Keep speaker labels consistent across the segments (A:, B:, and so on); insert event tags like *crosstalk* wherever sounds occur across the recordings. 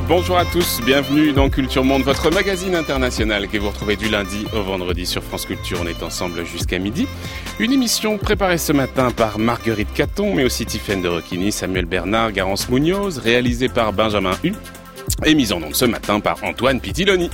A: Bonjour à tous, bienvenue dans Culture Monde, votre magazine international que vous retrouvez du lundi au vendredi sur France Culture. On est ensemble jusqu'à midi. Une émission préparée ce matin par Marguerite Caton, mais aussi Tiffaine de Roquigny, Samuel Bernard, Garance Munoz, réalisée par Benjamin Hu et mise en onde ce matin par Antoine Pitiloni.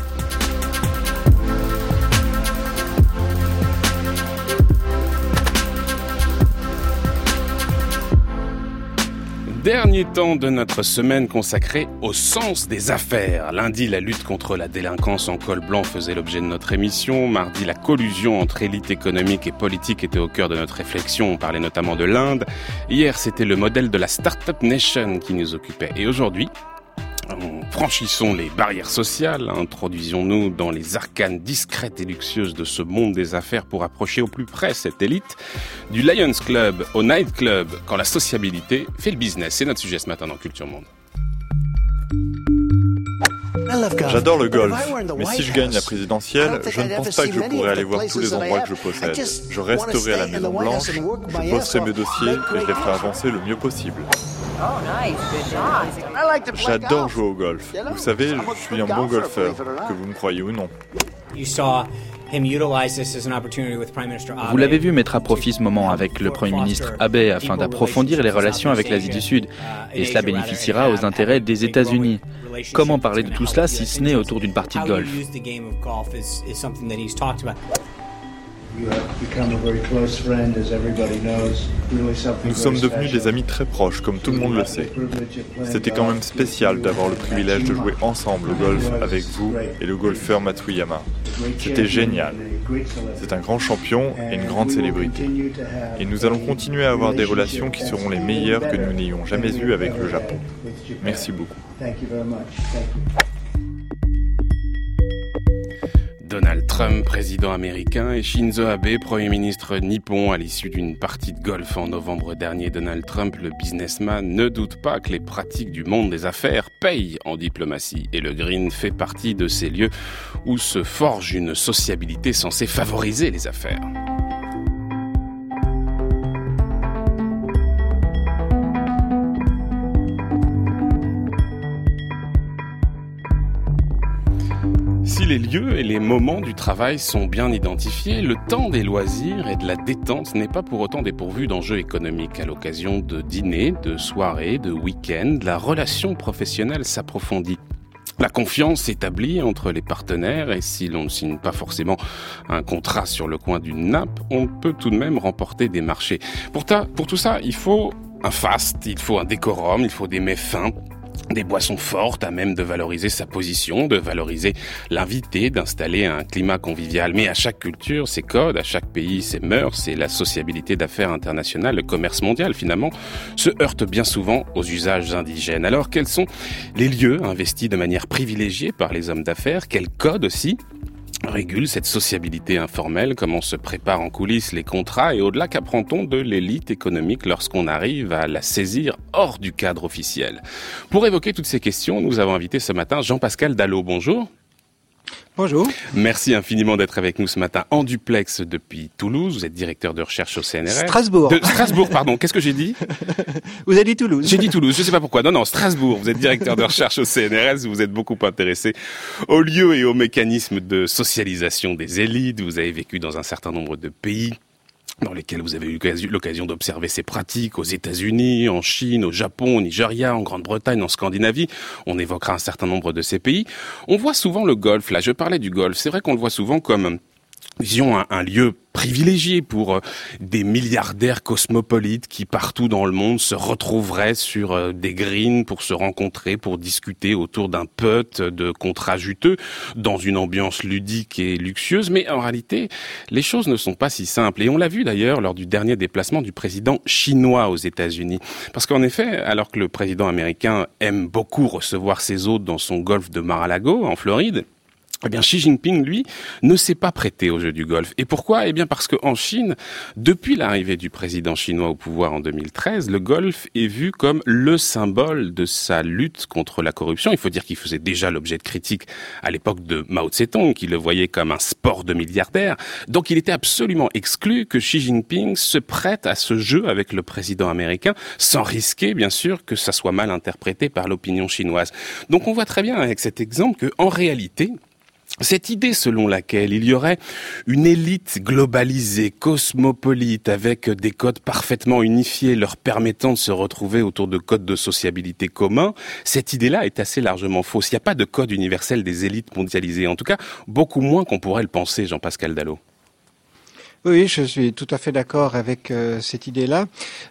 A: Dernier temps de notre semaine consacrée au sens des affaires. Lundi, la lutte contre la délinquance en col blanc faisait l'objet de notre émission. Mardi, la collusion entre élite économique et politique était au cœur de notre réflexion. On parlait notamment de l'Inde. Hier, c'était le modèle de la Startup Nation qui nous occupait. Et aujourd'hui, Franchissons les barrières sociales, introduisons-nous dans les arcanes discrètes et luxueuses de ce monde des affaires pour approcher au plus près cette élite. Du Lions Club au Night Club, quand la sociabilité fait le business. C'est notre sujet ce matin dans Culture Monde.
B: J'adore le golf, mais si je gagne la présidentielle, je ne pense pas que je pourrai aller voir tous les endroits que je possède. Je resterai à la Maison Blanche, je bosserai mes dossiers et je les ferai avancer le mieux possible. J'adore jouer au golf. Vous savez, je suis un bon golfeur, que vous me croyez ou non.
C: Vous l'avez vu mettre à profit ce moment avec le Premier ministre Abe afin d'approfondir les relations avec l'Asie du Sud. Et cela bénéficiera aux intérêts des États-Unis. Comment parler de tout cela si ce n'est autour d'une partie de golf?
B: Nous sommes devenus des amis très proches, comme tout le monde le sait. C'était quand même spécial d'avoir le privilège de jouer ensemble au golf avec vous et le golfeur Matsuyama. C'était génial. C'est un grand champion et une grande célébrité. Et nous allons continuer à avoir des relations qui seront les meilleures que nous n'ayons jamais eues avec le Japon. Merci beaucoup.
A: Donald Trump, président américain, et Shinzo Abe, premier ministre nippon, à l'issue d'une partie de golf en novembre dernier. Donald Trump, le businessman, ne doute pas que les pratiques du monde des affaires payent en diplomatie. Et le Green fait partie de ces lieux où se forge une sociabilité censée favoriser les affaires. Les lieux et les moments du travail sont bien identifiés, le temps des loisirs et de la détente n'est pas pour autant dépourvu d'enjeux économiques. À l'occasion de dîners, de soirées, de week-ends, la relation professionnelle s'approfondit. La confiance s'établit entre les partenaires et si l'on ne signe pas forcément un contrat sur le coin d'une nappe, on peut tout de même remporter des marchés. Pour, pour tout ça, il faut un faste, il faut un décorum, il faut des mets fins, des boissons fortes à même de valoriser sa position, de valoriser l'invité, d'installer un climat convivial. Mais à chaque culture, ses codes, à chaque pays, ses mœurs, c'est la sociabilité d'affaires internationales, le commerce mondial finalement, se heurte bien souvent aux usages indigènes. Alors quels sont les lieux investis de manière privilégiée par les hommes d'affaires? Quels codes aussi régule cette sociabilité informelle, comment se préparent en coulisses les contrats et au-delà qu'apprend-on de l'élite économique lorsqu'on arrive à la saisir hors du cadre officiel? Pour évoquer toutes ces questions, nous avons invité ce matin Jean-Pascal Dallot. Bonjour.
D: Bonjour.
A: Merci infiniment d'être avec nous ce matin en duplex depuis Toulouse. Vous êtes directeur de recherche au CNRS.
D: Strasbourg.
A: De Strasbourg, pardon. Qu'est-ce que j'ai dit? *laughs*
D: Vous avez dit Toulouse.
A: J'ai dit Toulouse. Je ne sais pas pourquoi. Non, non, Strasbourg. Vous êtes directeur de recherche au CNRS. Vous êtes beaucoup intéressé aux lieux et aux mécanismes de socialisation des élites. Vous avez vécu dans un certain nombre de pays dans lesquels vous avez eu l'occasion d'observer ces pratiques aux États-Unis, en Chine, au Japon, au Nigeria, en Grande-Bretagne, en Scandinavie. On évoquera un certain nombre de ces pays. On voit souvent le golf. Là, je parlais du golf. C'est vrai qu'on le voit souvent comme disons, un, un, lieu privilégié pour euh, des milliardaires cosmopolites qui partout dans le monde se retrouveraient sur euh, des greens pour se rencontrer, pour discuter autour d'un putt de contrats juteux dans une ambiance ludique et luxueuse. Mais en réalité, les choses ne sont pas si simples. Et on l'a vu d'ailleurs lors du dernier déplacement du président chinois aux États-Unis. Parce qu'en effet, alors que le président américain aime beaucoup recevoir ses hôtes dans son golfe de Mar-a-Lago, en Floride, eh bien, Xi Jinping, lui, ne s'est pas prêté au jeu du golf. Et pourquoi? Eh bien, parce qu'en Chine, depuis l'arrivée du président chinois au pouvoir en 2013, le golf est vu comme le symbole de sa lutte contre la corruption. Il faut dire qu'il faisait déjà l'objet de critiques à l'époque de Mao Tse-tung, qui le voyait comme un sport de milliardaires. Donc, il était absolument exclu que Xi Jinping se prête à ce jeu avec le président américain, sans risquer, bien sûr, que ça soit mal interprété par l'opinion chinoise. Donc, on voit très bien avec cet exemple que, en réalité, cette idée selon laquelle il y aurait une élite globalisée, cosmopolite, avec des codes parfaitement unifiés leur permettant de se retrouver autour de codes de sociabilité communs, cette idée-là est assez largement fausse. Il n'y a pas de code universel des élites mondialisées, en tout cas beaucoup moins qu'on pourrait le penser, Jean-Pascal Dallot.
D: Oui, je suis tout à fait d'accord avec euh, cette idée-là.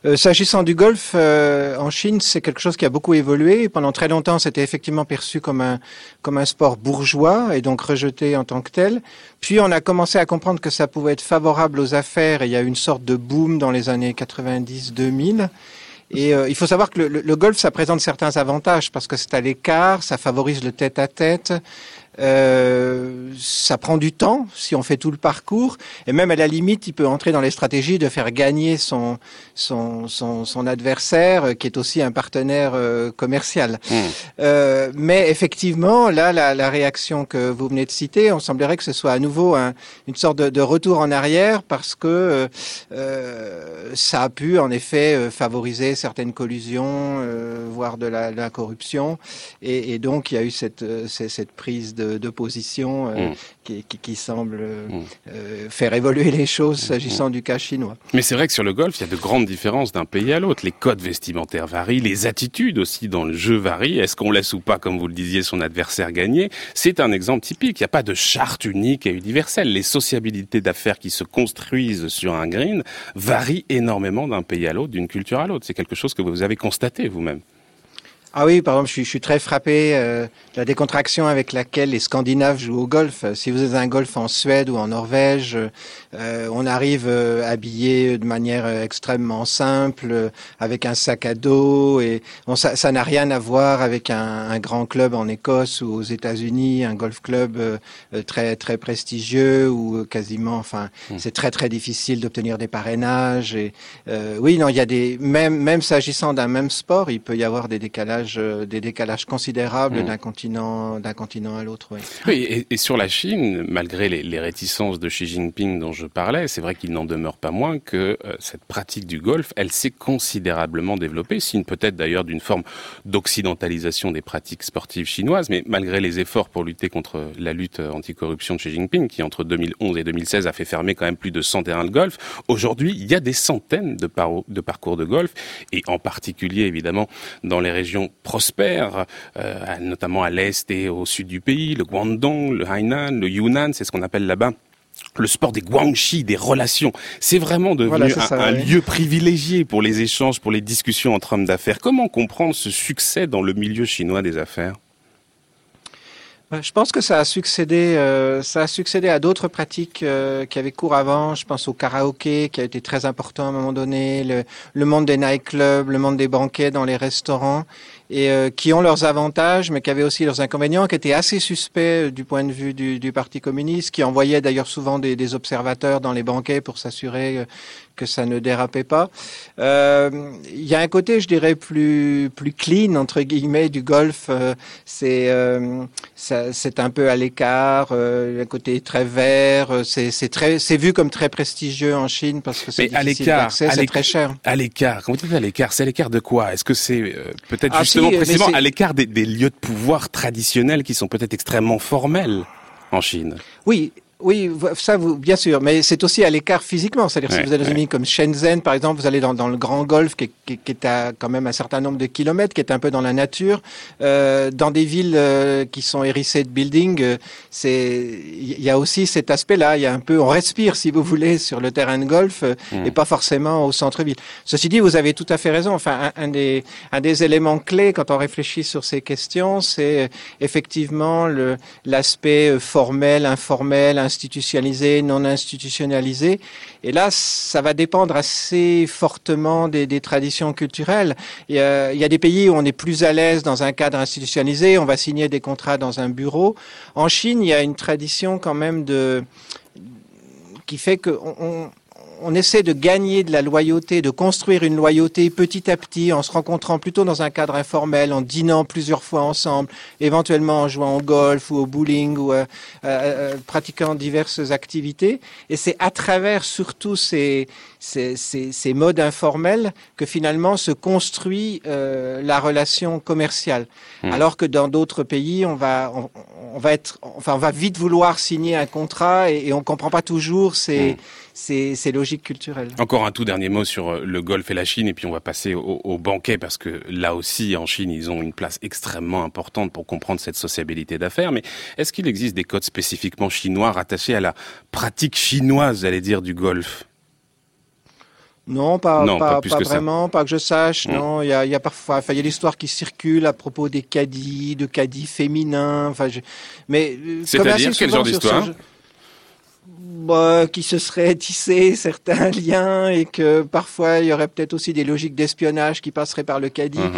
D: Euh, s'agissant du golf euh, en Chine, c'est quelque chose qui a beaucoup évolué. Pendant très longtemps, c'était effectivement perçu comme un comme un sport bourgeois et donc rejeté en tant que tel. Puis on a commencé à comprendre que ça pouvait être favorable aux affaires et il y a eu une sorte de boom dans les années 90-2000. Et il faut savoir que le, le, golf, ça présente certains avantages parce que c'est à l'écart, ça favorise le tête-à-tête, euh, ça prend du temps si on fait tout le parcours, et même à la limite, il peut entrer dans les stratégies de faire gagner son son, son, son adversaire, euh, qui est aussi un partenaire euh, commercial. Hmm. Euh, mais effectivement, là, la, la, réaction que vous venez de citer, on semblerait que ce soit à nouveau un, une sorte de, de, retour en arrière, parce que euh, ça a pu en effet favoriser certaines collusions, voire de la, de la corruption, et, et, donc il y a eu cette, cette prise de de, position euh, mm. qui, qui, semble euh, mm. euh, faire évoluer les choses s'agissant mm. du cas chinois.
A: Mais c'est vrai que sur le golf, il y a de grandes différences d'un pays à l'autre. Les codes vestimentaires varient, les attitudes aussi dans le jeu varient. Est-ce qu'on laisse ou pas, comme vous le disiez, son adversaire gagner? C'est un exemple typique. Il n'y a pas de charte unique et universelle. Les sociabilités d'affaires qui se construisent sur un green varient énormément d'un pays à l'autre, d'une culture à l'autre. C'est quelque chose que vous avez constaté vous-même.
D: Ah oui, par exemple, je suis, je suis très frappé euh, de la décontraction avec laquelle les Scandinaves jouent au golf. Si vous êtes un golf en Suède ou en Norvège, euh, on arrive euh, habillé de manière extrêmement simple, avec un sac à dos, et bon, ça n'a rien à voir avec un, un, grand club en Écosse ou aux États-Unis, un golf club très très prestigieux ou quasiment, enfin, hmm. c'est très très difficile d'obtenir des parrainages. Et oui, non, il y a des même même s'agissant d'un même sport, il peut y avoir des décalages euh, des décalages considérables mm. d'un continent, d'un continent à l'autre.
A: Oui, et, sur la Chine, malgré les, réticences de Xi Jinping dont je parlais, c'est vrai qu'il n'en demeure pas moins que euh, cette pratique du golf, elle s'est considérablement développée, signe peut-être d'ailleurs d'une forme d'occidentalisation des pratiques sportives chinoises, mais malgré les efforts pour lutter contre la lutte anticorruption de Xi Jinping, qui entre 2011 et 2016 a fait fermer quand même plus de 100 terrains de golf, aujourd'hui, il y a des centaines de, de parcours de golf, et en particulier évidemment dans les régions prospère, euh, notamment à l'est et au sud du pays, le Guangdong, le Hainan, le Yunnan, c'est ce qu'on appelle là-bas le sport des guangxi, des relations. C'est vraiment devenu un, lieu privilégié pour les échanges, pour les discussions entre hommes d'affaires. Comment comprendre ce succès dans le milieu chinois des affaires?
D: Je pense que ça a succédé, euh, ça a succédé à d'autres pratiques euh, qui avaient cours avant. Je pense au karaoké qui a été très important à un moment donné, le, monde des nightclubs, le monde des banquets dans les restaurants et euh, qui ont leurs avantages, mais qui avaient aussi leurs inconvénients, qui étaient assez suspects euh, du point de vue du, Parti communiste, qui envoyait d'ailleurs souvent des, observateurs dans les banquets pour s'assurer euh, que ça ne dérapait pas. Il y a un côté, je dirais, plus plus clean entre guillemets du golf. c'est c'est un peu à l'écart, un côté très vert. C'est très c'est vu comme très prestigieux en Chine parce que c'est difficile d'accès, c'est très cher.
A: À l'écart, vous dites à l'écart, c'est à l'écart de quoi? Est-ce que c'est peut-être ah, précisément à l'écart des, des lieux de pouvoir traditionnels qui sont peut-être extrêmement formels en Chine?
D: Oui, oui, ça, vous, bien sûr, mais c'est aussi à l'écart physiquement. C'est-à-dire, si vous allez dans une ville comme Shenzhen, par exemple, vous allez dans, dans le Grand Golfe, qui, qui, qui, est à quand même un certain nombre de kilomètres, qui est un peu dans la nature. Euh, dans des villes euh, qui sont hérissées de buildings, euh, c'est, il y a aussi cet aspect-là. Il y a un peu, on respire, si vous voulez, sur le terrain de golf, euh, hmm. et pas forcément au centre-ville. Ceci dit, vous avez tout à fait raison. Enfin, un, un, des, un des éléments clés quand on réfléchit sur ces questions, c'est effectivement le, l'aspect formel, informel, institutionnalisé, non institutionnalisé. Et là, ça va dépendre assez fortement des, traditions culturelles. Il y, a, il y, a, des pays où on est plus à l'aise dans un cadre institutionnalisé, on va signer des contrats dans un bureau. En Chine, il y a une tradition quand même de qui fait qu'on on, essaie de gagner de la loyauté, de construire une loyauté petit à petit en se rencontrant plutôt dans un cadre informel, en dînant plusieurs fois ensemble, éventuellement en jouant au golf ou au bowling ou euh, euh, euh pratiquant diverses activités. Et c'est à travers surtout ces, ces, ces, ces, modes informels que finalement se construit euh, la relation commerciale. Mmh. Alors que dans d'autres pays, on va, on, on, va être, enfin, on va vite vouloir signer un contrat et, et on comprend pas toujours ces, mmh. Ces, ces logiques culturelles.
A: Encore un tout dernier mot sur euh, le golf et la Chine, et puis on va passer au, au banquet parce que là aussi, en Chine, ils ont une place extrêmement importante pour comprendre cette sociabilité d'affaires. Mais est-ce qu'il existe des codes spécifiquement chinois rattachés à la pratique chinoise, j'allais dire, du golf
D: non, pas, non, pas, pas, pas vraiment, ça. pas que je sache. Mmh. Non, il y a, y a parfois, il y a l'histoire qui circule à propos des caddies, de caddies féminins. Enfin, je... mais
A: euh, c'est-à-dire quel genre d'histoire
D: bah, qui se seraient tissés certains *laughs* liens et que parfois il y aurait peut-être aussi des logiques d'espionnage qui passeraient par le caddie mmh.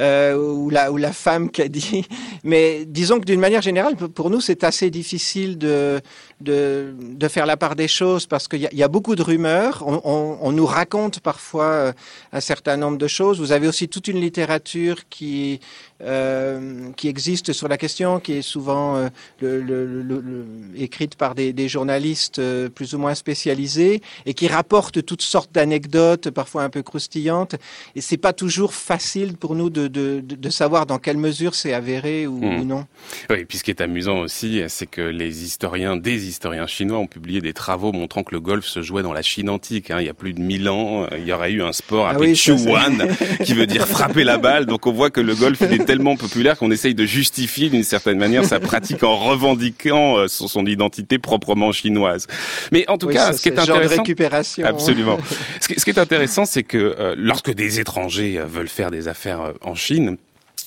D: euh, ou la ou la femme caddie. *laughs* Mais disons que d'une manière générale, pour nous, c'est assez difficile de de, de faire la part des choses parce qu'il y, y, a beaucoup de rumeurs. On, on, on nous raconte parfois euh, un certain nombre de choses. Vous avez aussi toute une littérature qui euh, qui existe sur la question, qui est souvent euh, le, le, le, écrite par des, des journalistes euh, plus ou moins spécialisés et qui rapporte toutes sortes d'anecdotes, parfois un peu croustillantes. Et c'est pas toujours facile pour nous de, de, de savoir dans quelle mesure c'est avéré ou, mmh. ou, non.
A: Oui, puis ce qui est amusant aussi, c'est que les historiens des historiens chinois ont publié des travaux montrant que le golf se jouait dans la Chine antique. Hein. Il y a plus de 1000 ans, euh, il y aurait eu un sport appelé ah oui, Chuan, *laughs* qui veut dire frapper la balle. Donc on voit que le golf il est tellement populaire qu'on essaye de justifier d'une certaine manière sa pratique en revendiquant euh, son, son, identité proprement chinoise. Mais en tout
D: oui,
A: cas, ce qui est intéressant,
D: récupération.
A: absolument. *laughs* ce, qui, ce qui est intéressant, c'est que euh, lorsque des étrangers veulent faire des affaires en Chine,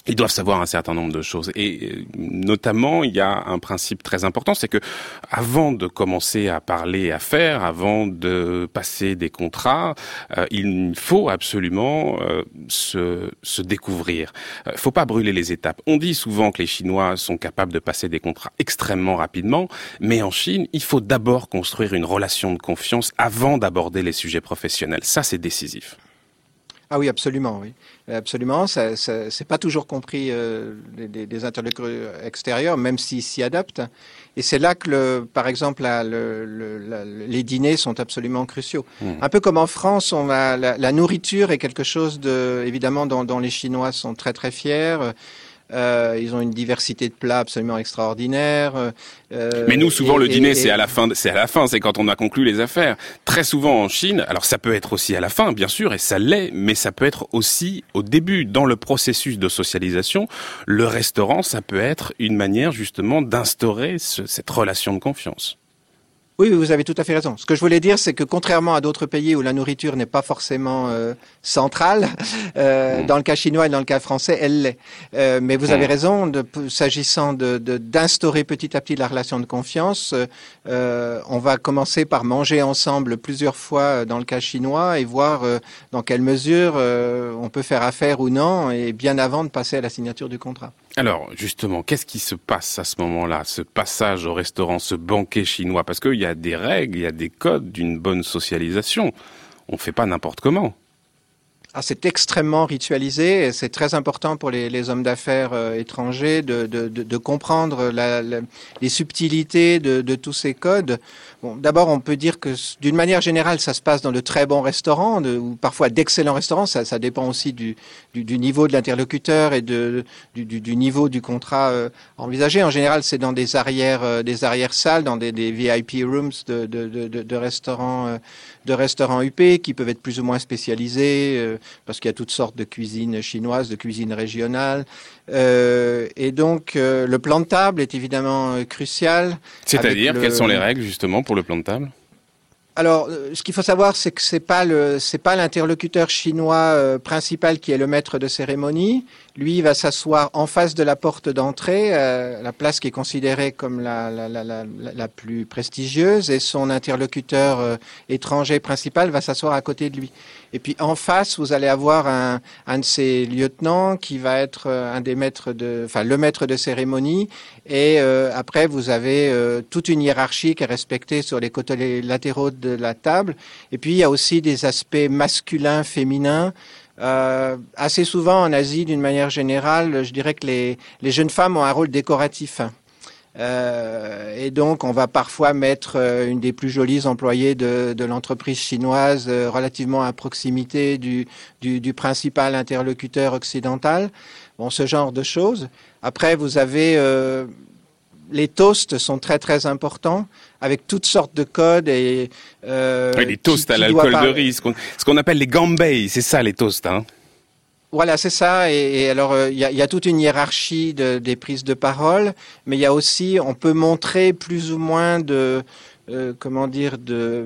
A: ils doivent savoir un certain nombre de choses. Et euh, notamment il y a un principe très important c'est que avant de commencer à parler à faire avant de passer des contrats euh, il faut absolument euh, se, se découvrir. Euh, faut pas brûler les étapes. On dit souvent que les chinois sont capables de passer des contrats extrêmement rapidement mais en Chine il faut d'abord construire une relation de confiance avant d'aborder les sujets professionnels. Ça c'est décisif.
D: Ah oui, absolument, oui, absolument. Ça, ça c'est pas toujours compris euh, des, des interlocuteurs extérieurs, même s'ils s'y adaptent. Et c'est là que, le, par exemple, la, le, le, la, les dîners sont absolument cruciaux. Mmh. Un peu comme en France, on a la, la, nourriture est quelque chose de, évidemment, dont, dont les Chinois sont très très fiers. Euh, ils ont une diversité de plats absolument extraordinaire.
A: Euh, Mais nous, souvent, et, le dîner, c'est à la fin. C'est à la fin. C'est quand on a conclu les affaires. Très souvent en Chine. Alors, ça peut être aussi à la fin, bien sûr, et ça l'est. Mais ça peut être aussi au début, dans le processus de socialisation. Le restaurant, ça peut être une manière justement d'instaurer ce, cette relation de confiance.
D: Oui, vous avez tout à fait raison. Ce que je voulais dire, c'est que contrairement à d'autres pays où la nourriture n'est pas forcément euh, centrale, euh, mmh. dans le cas chinois et dans le cas français, elle l'est. Euh, mais vous mmh. avez raison, s'agissant d'instaurer de, petit à petit la relation de confiance, euh, on va commencer par manger ensemble plusieurs fois dans le cas chinois et voir euh, dans quelle mesure euh, on peut faire affaire ou non, et bien avant de passer à la signature du contrat.
A: Alors, justement, qu'est-ce qui se passe à ce moment-là, ce passage au restaurant, ce banquet chinois? Parce qu'il y a des règles, il y a des codes d'une bonne socialisation. On ne fait pas n'importe comment.
D: Ah, c'est extrêmement ritualisé et c'est très important pour les, hommes d'affaires euh, étrangers de, comprendre les subtilités de tous ces codes. D'abord, on peut dire que d'une manière générale, ça se passe dans de très bons restaurants ou parfois d'excellents restaurants. Ça, ça dépend aussi du, niveau de l'interlocuteur et de, du, niveau du contrat euh, envisagé. En général, c'est dans des arrières, euh, des arrières salles, dans des, VIP rooms de, restaurants, euh, de restaurants UP qui peuvent être plus ou moins spécialisés. Euh, parce qu'il y a toutes sortes de cuisines chinoises, de cuisine régionale. Euh, et donc, euh, le plan de table est évidemment euh, crucial.
A: C'est-à-dire, le... quelles sont les règles justement pour le plan de table?
D: Alors, euh, ce qu'il faut savoir, c'est que c'est pas le, c'est pas l'interlocuteur chinois euh, principal qui est le maître de cérémonie. Lui, il va s'asseoir en face de la porte d'entrée, euh, la place qui est considérée comme la, la, la, la, la plus prestigieuse, et son interlocuteur étranger principal va s'asseoir à côté de lui. Et puis en face, vous allez avoir un, un de ses lieutenants qui va être un des maîtres de, enfin le maître de cérémonie. Et après, vous avez toute une hiérarchie qui est respectée sur les côtés latéraux de la table. Et puis il y a aussi des aspects masculins, féminins. Euh, assez souvent en Asie, d'une manière générale, je dirais que les, les jeunes femmes ont un rôle décoratif. Euh, et donc, on va parfois mettre euh, une des plus jolies employées de, de l'entreprise chinoise relativement à proximité du, du, principal interlocuteur occidental. Bon, ce genre de choses. Après, vous avez les toasts sont très très importants avec toutes sortes de codes et
A: euh, oui, les toasts à l'alcool de riz, ce qu'on appelle les gambay, c'est ça les toasts, hein.
D: Voilà, c'est ça. Et, et alors, il euh, y, y, a, toute une hiérarchie de, des prises de parole, mais il y a aussi, on peut montrer plus ou moins de, euh, comment dire, de,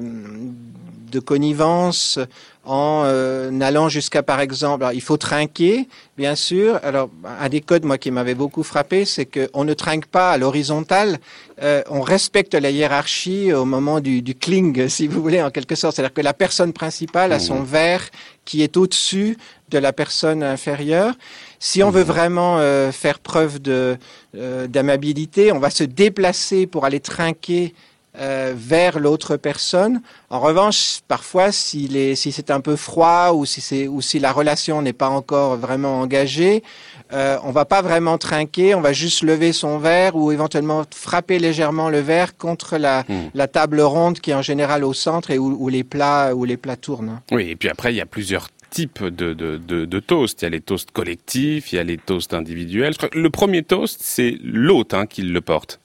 D: de connivence en euh, allant jusqu'à, par exemple, alors, il faut trinquer, bien sûr. Alors, un des codes, moi, qui m'avait beaucoup frappé, c'est qu'on ne trinque pas à l'horizontale, euh, on respecte la hiérarchie au moment du, du cling, si vous voulez, en quelque sorte. C'est-à-dire que la personne principale a son mmh. verre qui est au-dessus de la personne inférieure. Si on veut mmh. vraiment euh, faire preuve de euh, d'amabilité, on va se déplacer pour aller trinquer euh, vers l'autre personne. En revanche, parfois, s'il est, si c'est un peu froid ou si c'est ou si la relation n'est pas encore vraiment engagée, euh, on va pas vraiment trinquer, on va juste lever son verre ou éventuellement frapper légèrement le verre contre la, mmh. la table ronde qui est en général au centre et où, où, les plats où les plats tournent.
A: Oui, et puis après il y a plusieurs types de, de, de, de toasts. Il y a les toasts collectifs, il y a les toasts individuels. Le premier toast, c'est l'hôte hein, qui le porte.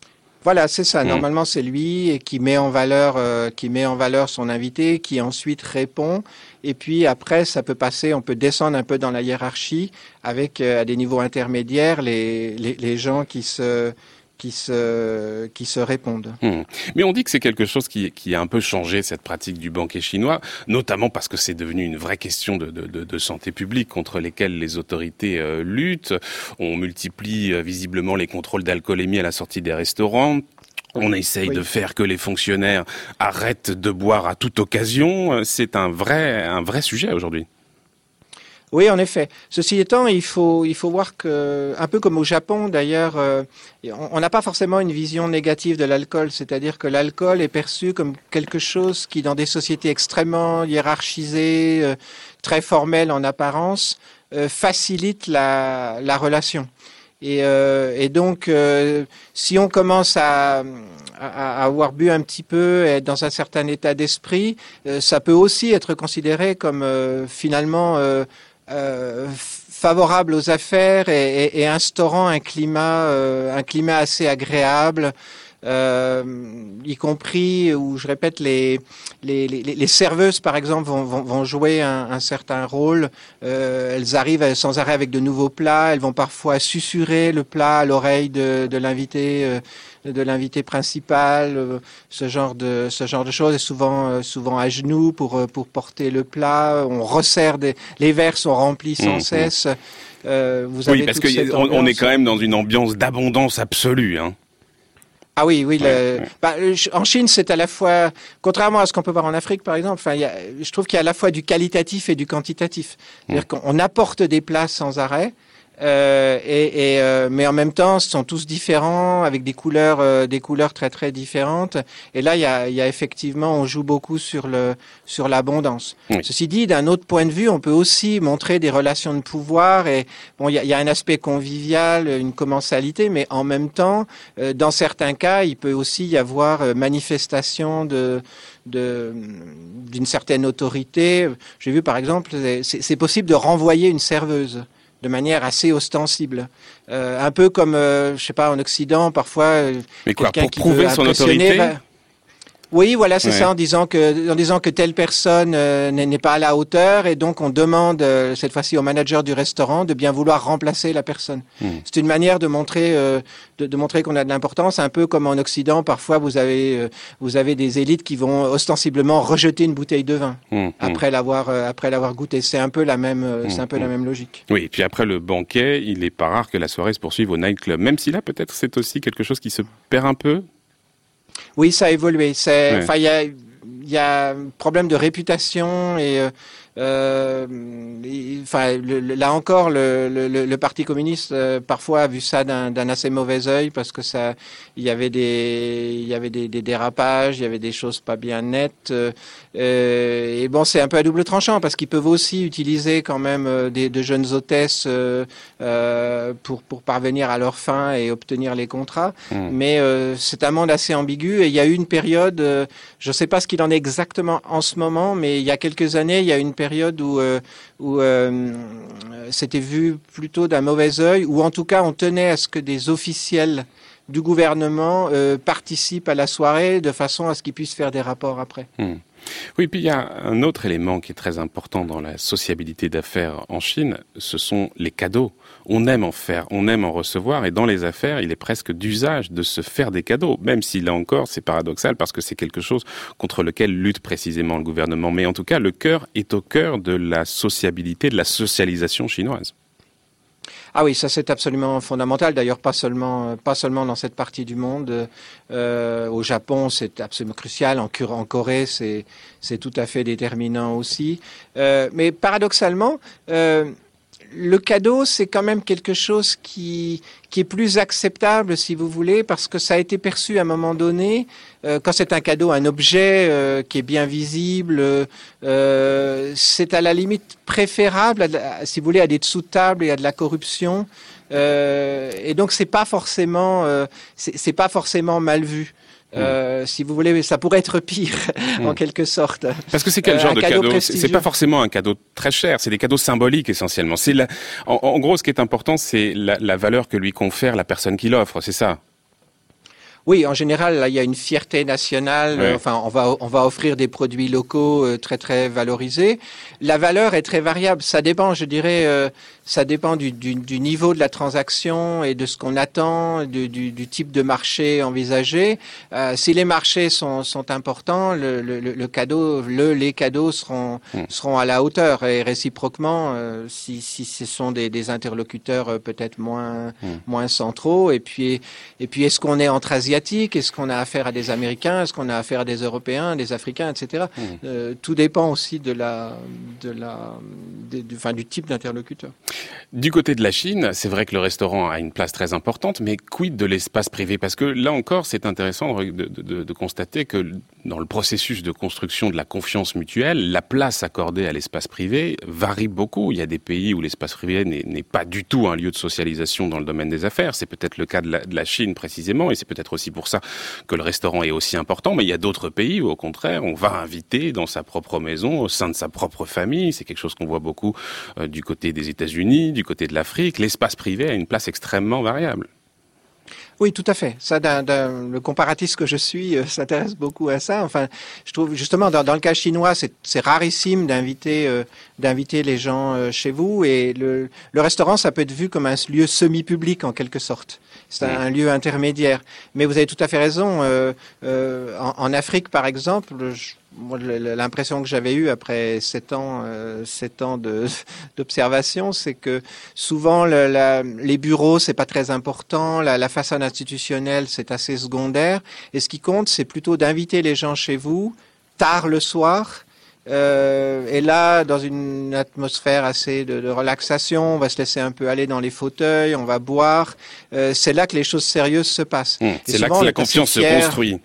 D: Voilà, c'est ça. Mmh. Normalement, c'est lui qui met en valeur, euh, qui met en valeur son invité, qui ensuite répond. Et puis après, ça peut passer, on peut descendre un peu dans la hiérarchie avec euh, à des niveaux intermédiaires les, les, les gens qui se qui se, qui se répondent.
A: Mmh. Mais on dit que c'est quelque chose qui, qui, a un peu changé cette pratique du banquet chinois, notamment parce que c'est devenu une vraie question de, de, de, santé publique contre lesquelles les autorités euh, luttent. On multiplie euh, visiblement les contrôles d'alcoolémie à la sortie des restaurants. On essaye oui. de faire que les fonctionnaires arrêtent de boire à toute occasion. C'est un vrai, un vrai sujet aujourd'hui.
D: Oui, en effet. Ceci étant, il faut, il faut voir que, un peu comme au Japon d'ailleurs, euh, on n'a pas forcément une vision négative de l'alcool, c'est-à-dire que l'alcool est perçu comme quelque chose qui, dans des sociétés extrêmement hiérarchisées, euh, très formelles en apparence, euh, facilite la, la relation. Et, donc, si on commence à, à, avoir bu un petit peu, et être dans un certain état d'esprit, ça peut aussi être considéré comme finalement euh, favorable aux affaires et instaurant un climat, euh, un climat assez agréable. Euh, y compris où je répète les les, les, les serveuses par exemple vont, vont, vont jouer un, un, certain rôle euh, elles arrivent sans arrêt avec de nouveaux plats elles vont parfois susurrer le plat à l'oreille de, de l'invité euh, de l'invité principal, ce genre de ce genre de choses, et souvent souvent à genoux pour pour porter le plat. On resserre des, les verres sont remplis sans mmh, cesse.
A: Euh, vous avez oui, parce qu'on on est quand même dans une ambiance d'abondance absolue. Hein.
D: Ah oui, oui. Le, bah, en Chine, c'est à la fois, contrairement à ce qu'on peut voir en Afrique, par exemple, enfin, y a, je trouve qu'il y a à la fois du qualitatif et du quantitatif. C'est-à-dire mmh. qu'on apporte des plats sans arrêt. Euh, et, et euh, mais en même temps, ce sont tous différents avec des couleurs, euh, des couleurs très très différentes. Et là, il y a, y a, effectivement, on joue beaucoup sur le sur l'abondance. Oui. Ceci dit, d'un autre point de vue, on peut aussi montrer des relations de pouvoir. Et bon, il y a, y a, un aspect convivial, une commensalité, mais en même temps, euh, dans certains cas, il peut aussi y avoir euh, manifestation de d'une certaine autorité. J'ai vu par exemple, c'est possible de renvoyer une serveuse de manière assez ostensible. Euh, un peu comme, euh, je sais pas, en Occident, parfois,
A: euh, Mais quoi, pour prouver son autorité
D: va... Oui, voilà, c'est ça, en disant que en disant que telle personne euh, n'est pas à la hauteur, et donc on demande euh, cette fois-ci au manager du restaurant de bien vouloir remplacer la personne. Hmm. C'est une manière de montrer euh, de, montrer qu'on a de l'importance, un peu comme en Occident, parfois vous avez vous avez des élites qui vont ostensiblement rejeter une bouteille de vin hmm, hmm. après l'avoir après l'avoir goûté. C'est un peu la même c'est un peu la même logique.
A: Oui, et puis après le banquet, il est pas rare que la soirée se poursuive au nightclub, même si là peut-être c'est aussi quelque chose qui se perd un peu
D: oui, ça a évolué. C'est, enfin, il y a, y a un problème de réputation et euh, euh, enfin, là encore, le, le, le Parti communiste euh, parfois a vu ça d'un assez mauvais œil parce que ça, il y avait des, il y avait des, des dérapages, il y avait des choses pas bien nettes. Euh, et bon, c'est un peu à double tranchant parce qu'ils peuvent aussi utiliser quand même euh, des, de jeunes hôtesses pour pour parvenir à leur fin et obtenir les contrats. Hmm. Mais c'est un monde assez ambigu et il y a eu une période, je ne sais pas ce qu'il en est exactement en ce moment, mais il y a quelques années, il y a une période où, euh, où euh, c'était vu plutôt d'un mauvais œil, ou en tout cas on tenait à ce que des officiels du gouvernement euh, participent à la soirée de façon à ce qu'ils puissent faire des rapports après.
A: Hmm. Oui, puis il y a un autre élément qui est très important dans la sociabilité d'affaires en Chine, ce sont les cadeaux. On aime en faire, on aime en recevoir, et dans les affaires, il est presque d'usage de se faire des cadeaux, même si là encore, c'est paradoxal parce que c'est quelque chose contre lequel lutte précisément le gouvernement. Mais en tout cas, le cœur est au cœur de la sociabilité, de la socialisation chinoise.
D: Ah oui, ça c'est absolument fondamental. D'ailleurs, pas seulement pas seulement dans cette partie du monde. Euh, au Japon, c'est absolument crucial. En, Corée, c'est c'est tout à fait déterminant aussi. Euh, mais paradoxalement. Euh, le cadeau, c'est quand même quelque chose qui, est plus acceptable, si vous voulez, parce que ça a été perçu à un moment donné, euh, quand c'est un cadeau, un objet euh, qui est bien visible, euh, c'est à la limite préférable, si vous voulez, à des sous-tables et à de la corruption. et donc, c'est pas forcément, c'est pas forcément mal vu. Euh, si vous voulez, ça pourrait être pire, *laughs* en quelque sorte.
A: Parce que c'est quel euh, genre de cadeau, C'est pas forcément un cadeau très cher, c'est des cadeaux symboliques essentiellement. C'est en, en, gros, ce qui est important, c'est la, la valeur que lui confère la personne qui l'offre, c'est ça?
D: Oui, en général, là, il y a une fierté nationale. Enfin, on va on va offrir des produits locaux euh, très très valorisés. La valeur est très variable. Ça dépend, je dirais, euh, ça dépend du, du, du, niveau de la transaction et de ce qu'on attend, du, du, type de marché envisagé. Euh, si les marchés sont, sont importants, le, le, le, cadeau, le les cadeaux seront hmm. seront à la hauteur et réciproquement, si, si ce sont des, des interlocuteurs peut-être moins hmm. moins centraux. Et puis et puis est-ce qu'on est entre asiatiques? Est-ce qu'on a affaire à des Américains? Est-ce qu'on a affaire à des Européens, des Africains, etc. Hmm. Euh, tout dépend aussi de la, de la, enfin, du type d'interlocuteur.
A: Du côté de la Chine, c'est vrai que le restaurant a une place très importante, mais quid de l'espace privé? Parce que là encore, c'est intéressant de, constater que dans le processus de construction de la confiance mutuelle, la place accordée à l'espace privé varie beaucoup. Il y a des pays où l'espace privé n'est pas du tout un lieu de socialisation dans le domaine des affaires. C'est peut-être le cas de la, de la Chine précisément, et c'est peut-être aussi pour ça que le restaurant est aussi important. Mais il y a d'autres pays où, au contraire, on va inviter dans sa propre maison, au sein de sa propre famille. C'est quelque chose qu'on voit beaucoup euh, du côté des États-Unis, du côté de l'Afrique. L'espace privé a une place extrêmement variable.
D: Oui, tout à fait. Ça, le comparatiste que je suis euh, *laughs* s'intéresse beaucoup à ça. Enfin, je trouve justement dans, le cas chinois, c'est rarissime d'inviter euh, d'inviter les gens chez vous et le, le restaurant, ça peut être vu comme un lieu semi-public en quelque sorte. C'est un, lieu intermédiaire. Mais vous avez tout à fait raison. Euh, euh, en, Afrique, par exemple, l'impression que j'avais eue après sept ans, euh, sept ans *laughs* d'observation, c'est que souvent les bureaux c'est pas très important, la, la façade institutionnelle c'est assez secondaire, et ce qui compte c'est plutôt d'inviter les gens chez vous tard le soir euh, et là, dans une atmosphère assez de, de, relaxation, on va se laisser un peu aller dans les fauteuils, on va boire. Euh, c'est là que les choses sérieuses se passent.
A: Mmh, c'est là que la confiance se construit.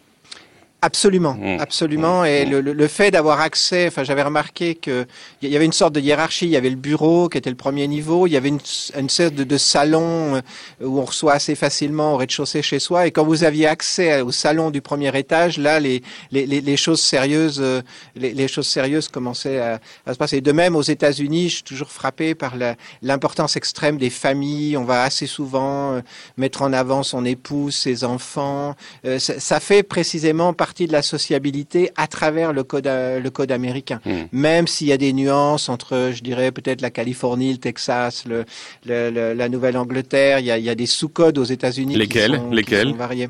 D: Absolument, mmh. absolument. Et mmh. le, le, fait d'avoir accès, enfin, j'avais remarqué que il y avait une sorte de hiérarchie. Il y avait le bureau qui était le premier niveau. Il y avait une, une sorte de, de, salon euh, où on reçoit assez facilement au rez-de-chaussée chez soi. Et quand vous aviez accès au salon du premier étage, là, les, les, les, choses sérieuses, euh, les, les, choses sérieuses commençaient à, à, se passer. de même, aux États-Unis, je suis toujours frappé par l'importance extrême des familles. On va assez souvent euh, mettre en avant son épouse, ses enfants. Ça, ça fait précisément partie partie de la sociabilité à travers le code, le code américain. Hmm. Même s'il y a des nuances entre, je dirais, peut-être la Californie, le Texas, le, la Nouvelle-Angleterre, il y a, il y a des sous-codes aux États-Unis
A: qui sont, Lesquels?
D: qui sont variés.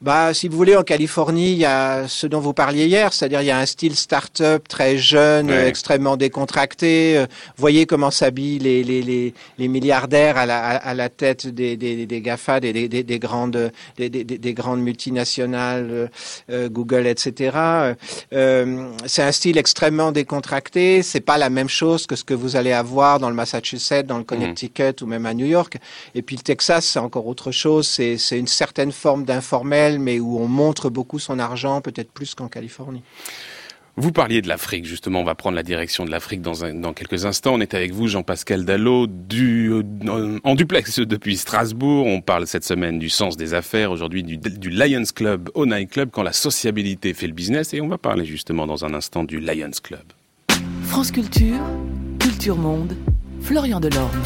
D: Bah, si vous voulez, en Californie, il y a ce dont vous parliez hier, c'est-à-dire il y a un style start-up très jeune, extrêmement décontracté. Euh, voyez comment s'habillent les, les, les, les, milliardaires à la, à la tête des, des, des GAFA, des, des, des grandes, des, des, des, grandes multinationales, euh, euh, Google, etc. C'est un style extrêmement décontracté. C'est pas la même chose que ce que vous allez avoir dans le Massachusetts, dans le mmh. Connecticut ou même à New York. Et puis le Texas, c'est encore autre chose. C'est une certaine forme d'informel mais où on montre beaucoup son argent, peut-être plus qu'en Californie.
A: Vous parliez de l'Afrique, justement, on va prendre la direction de l'Afrique dans, dans quelques instants. On est avec vous, Jean-Pascal Dallot, du, euh, en duplex depuis Strasbourg. On parle cette semaine du sens des affaires, aujourd'hui du, du Lions Club au Night Club, quand la sociabilité fait le business. Et on va parler justement dans un instant du Lions Club.
E: France Culture, Culture Monde, Florian Delorme.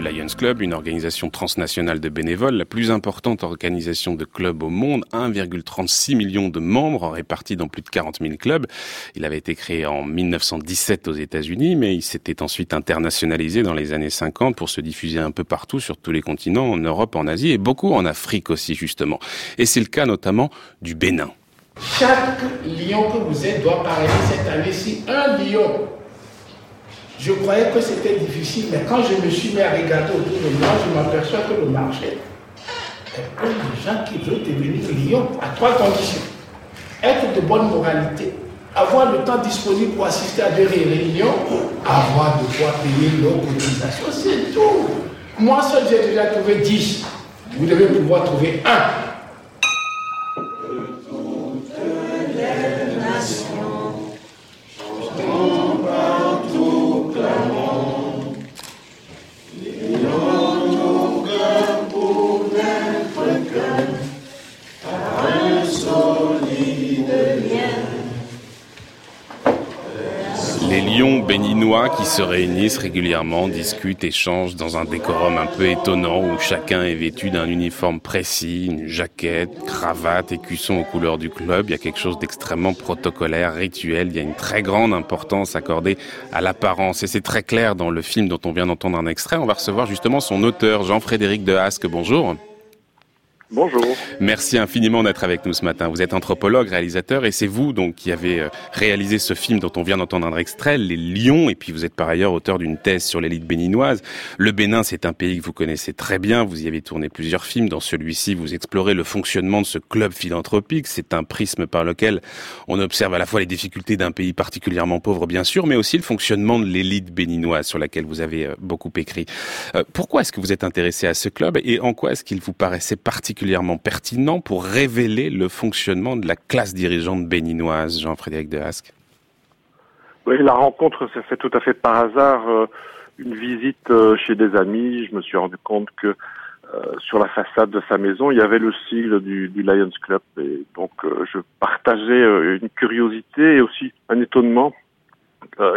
A: Le Lions Club, une organisation transnationale de bénévoles, la plus importante organisation de clubs au monde, 1,36 million de membres répartis dans plus de 40 000 clubs. Il avait été créé en 1917 aux États-Unis, mais il s'était ensuite internationalisé dans les années 50 pour se diffuser un peu partout sur tous les continents, en Europe, en Asie et beaucoup en Afrique aussi justement. Et c'est le cas notamment du Bénin.
F: Chaque lion que vous êtes doit parler cette année-ci un lion je croyais que c'était difficile, mais quand je me suis mis à regarder autour de moi, je m'aperçois que le marché est plein de gens qui veulent devenir lions à trois conditions. Être de bonne moralité, avoir le temps disponible pour assister à des réunions, avoir de quoi payer nos cotisations, c'est tout. Moi seul, j'ai déjà trouvé 10. Vous devez pouvoir trouver un.
A: Qui se réunissent régulièrement, discutent, échangent dans un décorum un peu étonnant où chacun est vêtu d'un uniforme précis, une jaquette, cravate, écusson aux couleurs du club. Il y a quelque chose d'extrêmement protocolaire, rituel. Il y a une très grande importance accordée à l'apparence et c'est très clair dans le film dont on vient d'entendre un extrait. On va recevoir justement son auteur, Jean-Frédéric Dehasque. Bonjour.
G: Bonjour.
A: Merci infiniment d'être avec nous ce matin. Vous êtes anthropologue, réalisateur, et c'est vous donc qui avez euh, réalisé ce film dont on vient d'entendre un extrait, Les Lions, et puis vous êtes par ailleurs auteur d'une thèse sur l'élite béninoise. Le Bénin, c'est un pays que vous connaissez très bien. Vous y avez tourné plusieurs films. Dans celui-ci, vous explorez le fonctionnement de ce club philanthropique. C'est un prisme par lequel on observe à la fois les difficultés d'un pays particulièrement pauvre, bien sûr, mais aussi le fonctionnement de l'élite béninoise sur laquelle vous avez euh, beaucoup écrit. Euh, pourquoi est-ce que vous êtes intéressé à ce club et en quoi est-ce qu'il vous paraissait particulièrement particulièrement pertinent pour révéler le fonctionnement de la classe dirigeante béninoise, Jean-Frédéric Dehasque
G: Oui, la rencontre s'est fait tout à fait par hasard. Euh, une visite euh, chez des amis, je me suis rendu compte que euh, sur la façade de sa maison, il y avait le sigle du, Lions Club. Et donc, je partageais une curiosité et aussi un étonnement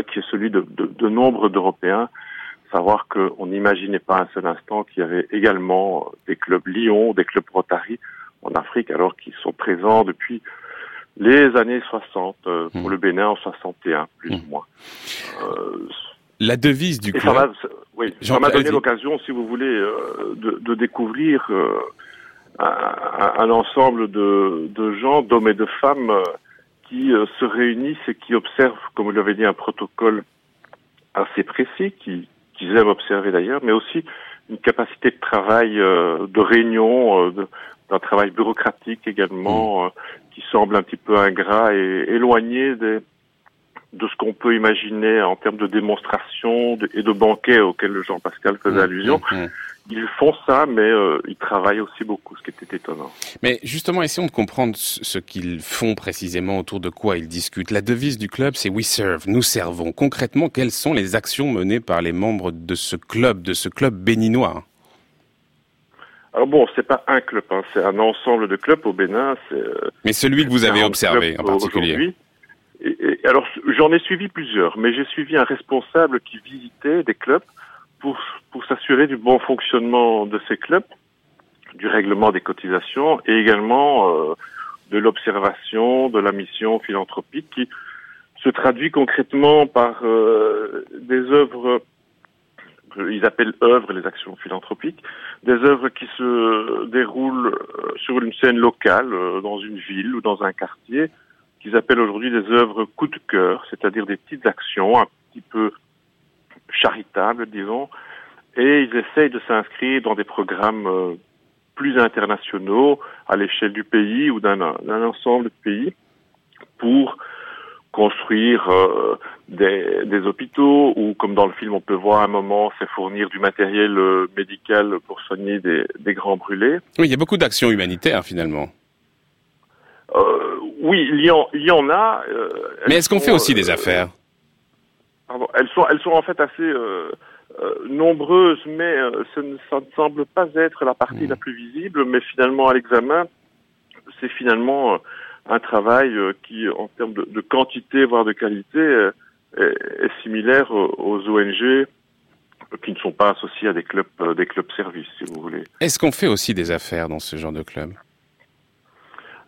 G: qui est celui de, de, de nombre d'Européens savoir qu'on n'imaginait pas un seul instant qu'il y avait également des clubs Lyon, des clubs Rotary en Afrique, alors qu'ils sont présents depuis les années 60, euh, pour mmh. le Bénin en 61, plus ou mmh. moins.
A: Euh, la devise du club. Ça m'a,
G: oui, ça m'a donné l'occasion, si vous voulez, euh, de, de, découvrir euh, un, un, ensemble de, de gens, d'hommes et de femmes, qui se réunissent et qui observent, comme vous l'avez dit, un protocole assez précis, qui, qu'ils aiment observer d'ailleurs, mais aussi une capacité de travail, euh, de réunion, euh, d'un travail bureaucratique également, mm. euh, qui semble un petit peu ingrat et éloigné des, de ce qu'on peut imaginer en termes de démonstration et de banquets auxquels Jean-Pascal faisait allusion. Ils font ça, mais euh, ils travaillent aussi beaucoup, ce qui était étonnant.
A: Mais justement, essayons de comprendre ce qu'ils font précisément, autour de quoi ils discutent. La devise du club, c'est We Serve, nous servons. Concrètement, quelles sont les actions menées par les membres de ce club, de ce club béninois?
G: Alors bon, c'est pas un club, hein, c'est un ensemble de clubs au Bénin.
A: Euh, mais celui que vous avez observé en particulier.
G: Alors, j'en ai suivi plusieurs, mais j'ai suivi un responsable qui visitait des clubs pour, pour s'assurer du bon fonctionnement de ces clubs, du règlement des cotisations et également euh, de l'observation, de la mission philanthropique qui se traduit concrètement par des œuvres ils appellent œuvres les actions philanthropiques, des œuvres qui se déroulent sur une scène locale, dans une ville ou dans un quartier, qu'ils appellent aujourd'hui des œuvres coup de cœur, c'est-à-dire des petites actions un petit peu charitables, disons, et ils essayent de s'inscrire dans des programmes euh, plus internationaux à l'échelle du pays ou d'un ensemble de pays pour construire euh, des, des, hôpitaux ou comme dans le film on peut voir à un moment c'est fournir du matériel euh, médical pour soigner des, des, grands brûlés.
A: Oui, il y a beaucoup d'actions humanitaires finalement.
G: Euh, oui, il y en, il y en a. Euh,
A: Mais est-ce qu'on fait aussi des affaires
G: Pardon, elles sont, elles sont en fait assez nombreuses, mais ça ne, ça, ne, semble pas être la partie hmm. la plus visible. Mais finalement, à l'examen, c'est finalement un travail qui, en termes de, de, quantité, voire de qualité, est, est similaire aux ONG qui ne sont pas associés à des clubs, des clubs services, si vous voulez.
A: Est-ce qu'on fait aussi des affaires dans ce genre de club?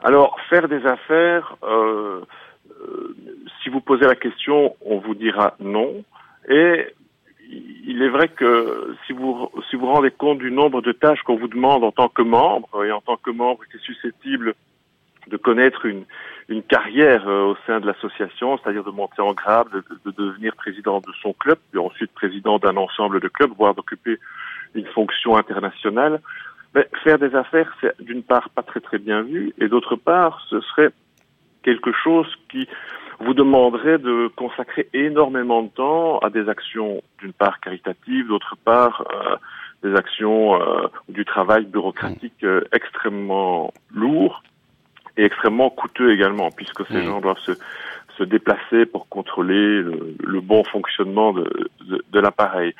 G: Alors, faire des affaires, euh, euh, si vous posez la question, on vous dira non. Et il est vrai que si vous si vous rendez compte du nombre de tâches qu'on vous demande en tant que membre et en tant que membre qui est susceptible de connaître une, une carrière euh, au sein de l'association, c'est-à-dire de monter en grade, de, de, devenir président de son club, puis ensuite président d'un ensemble de clubs, voire d'occuper une fonction internationale, mais faire des affaires, c'est d'une part pas très très bien vu, et d'autre part, ce serait quelque chose qui vous demanderait de consacrer énormément de temps à des actions, d'une part caritatives, d'autre part euh, des actions euh, du travail bureaucratique euh, extrêmement lourd et extrêmement coûteux également, puisque ces mmh. gens doivent se, se déplacer pour contrôler le, le bon fonctionnement de, de, de l'appareil.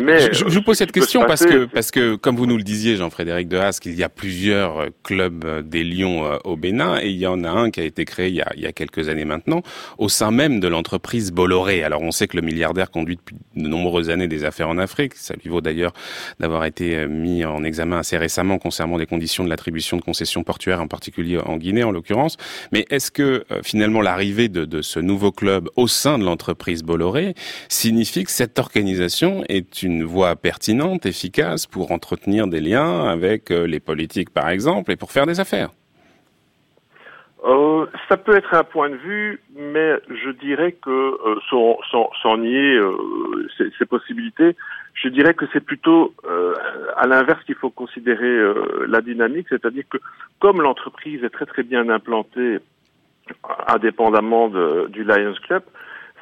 A: Mais je, vous pose cette question parce que parce que comme vous nous le disiez, Jean-Frédéric Dehas, qu'il y a plusieurs euh, clubs euh, des Lions euh, au Bénin et il y en a un qui a été créé il y a, il y a quelques années maintenant au sein même de l'entreprise Bolloré. Alors on sait que le milliardaire conduit depuis de nombreuses années des affaires en Afrique. Ça lui vaut d'ailleurs d'avoir été mis en examen assez récemment concernant des conditions de l'attribution de concessions portuaires, en particulier en Guinée en l'occurrence. Mais est-ce que finalement l'arrivée de, de ce nouveau club au sein de l'entreprise Bolloré signifie que cette organisation est est une voie pertinente, efficace pour entretenir des liens avec euh, les politiques, par exemple, et pour faire des affaires.
G: Euh, ça peut être un point de vue, mais je dirais que euh, sans, nier ces, possibilités, je dirais que c'est plutôt à l'inverse qu'il faut considérer la dynamique, c'est-à-dire que comme l'entreprise est très très bien implantée, indépendamment du Lions Club,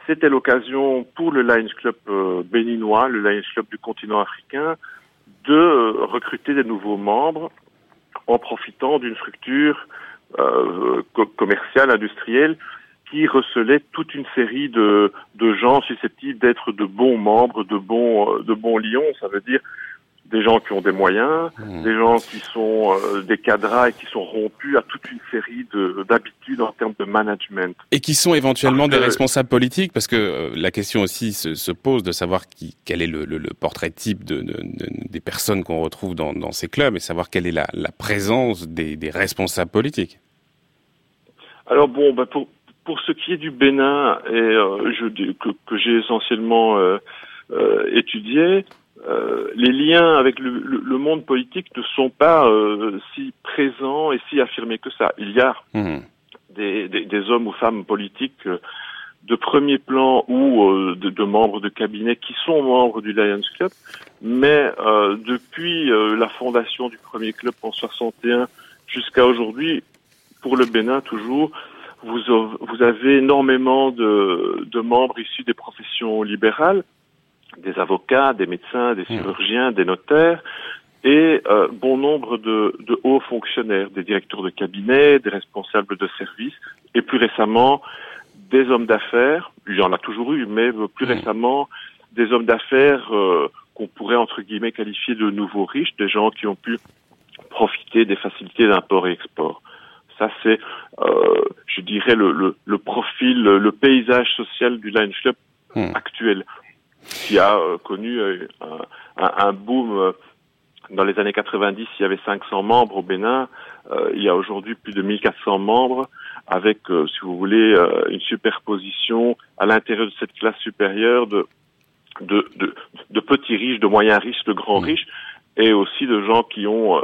G: c'était l'occasion pour le Lions Club euh, béninois, le Lions Club du continent africain, de euh, recruter des nouveaux membres en profitant d'une structure euh, commerciale, industrielle, qui recelait toute une série de, de gens susceptibles d'être de bons membres, de bons, de bons lions. Ça veut dire des gens qui ont des moyens, mmh. des gens qui sont euh, des cadras et qui sont rompus à toute une série d'habitudes en termes de management.
A: Et qui sont éventuellement des responsables politiques, parce que euh, la question aussi se, se, pose de savoir qui, quel est le, le, le portrait type de, de, de des personnes qu'on retrouve dans, dans, ces clubs et savoir quelle est la, la présence des, des, responsables politiques.
G: Alors bon, bah pour, pour ce qui est du Bénin, et euh, je, que, que j'ai essentiellement étudié, euh, les liens avec le, le, le, monde politique ne sont pas euh, si présents et si affirmés que ça. Il y a mmh. des, des, des, hommes ou femmes politiques euh, de premier plan ou euh, de, de, membres de cabinet qui sont membres du Lions Club, mais depuis la fondation du premier club en 61 jusqu'à aujourd'hui, pour le Bénin toujours, vous, vous avez énormément de, de membres issus des professions libérales des avocats, des médecins, des mmh. chirurgiens, des notaires et euh, bon nombre de, de, hauts fonctionnaires, des directeurs de cabinet, des responsables de services et plus récemment des hommes d'affaires. Il y en a toujours eu, mais plus mmh. récemment des hommes d'affaires euh, qu'on pourrait entre guillemets qualifier de nouveaux riches, des gens qui ont pu profiter des facilités d'import et export. Ça, c'est, euh, je dirais, le, le, le, profil, le paysage social du Lions Club mmh. actuel qui a euh, connu euh, un, un, boom euh, dans les années 90, il y avait 500 membres au Bénin. Euh, il y a aujourd'hui plus de 1400 membres avec, euh, si vous voulez, euh, une superposition à l'intérieur de cette classe supérieure de, de, de, de, petits riches, de moyens riches, de grands mmh. riches, et aussi de gens qui ont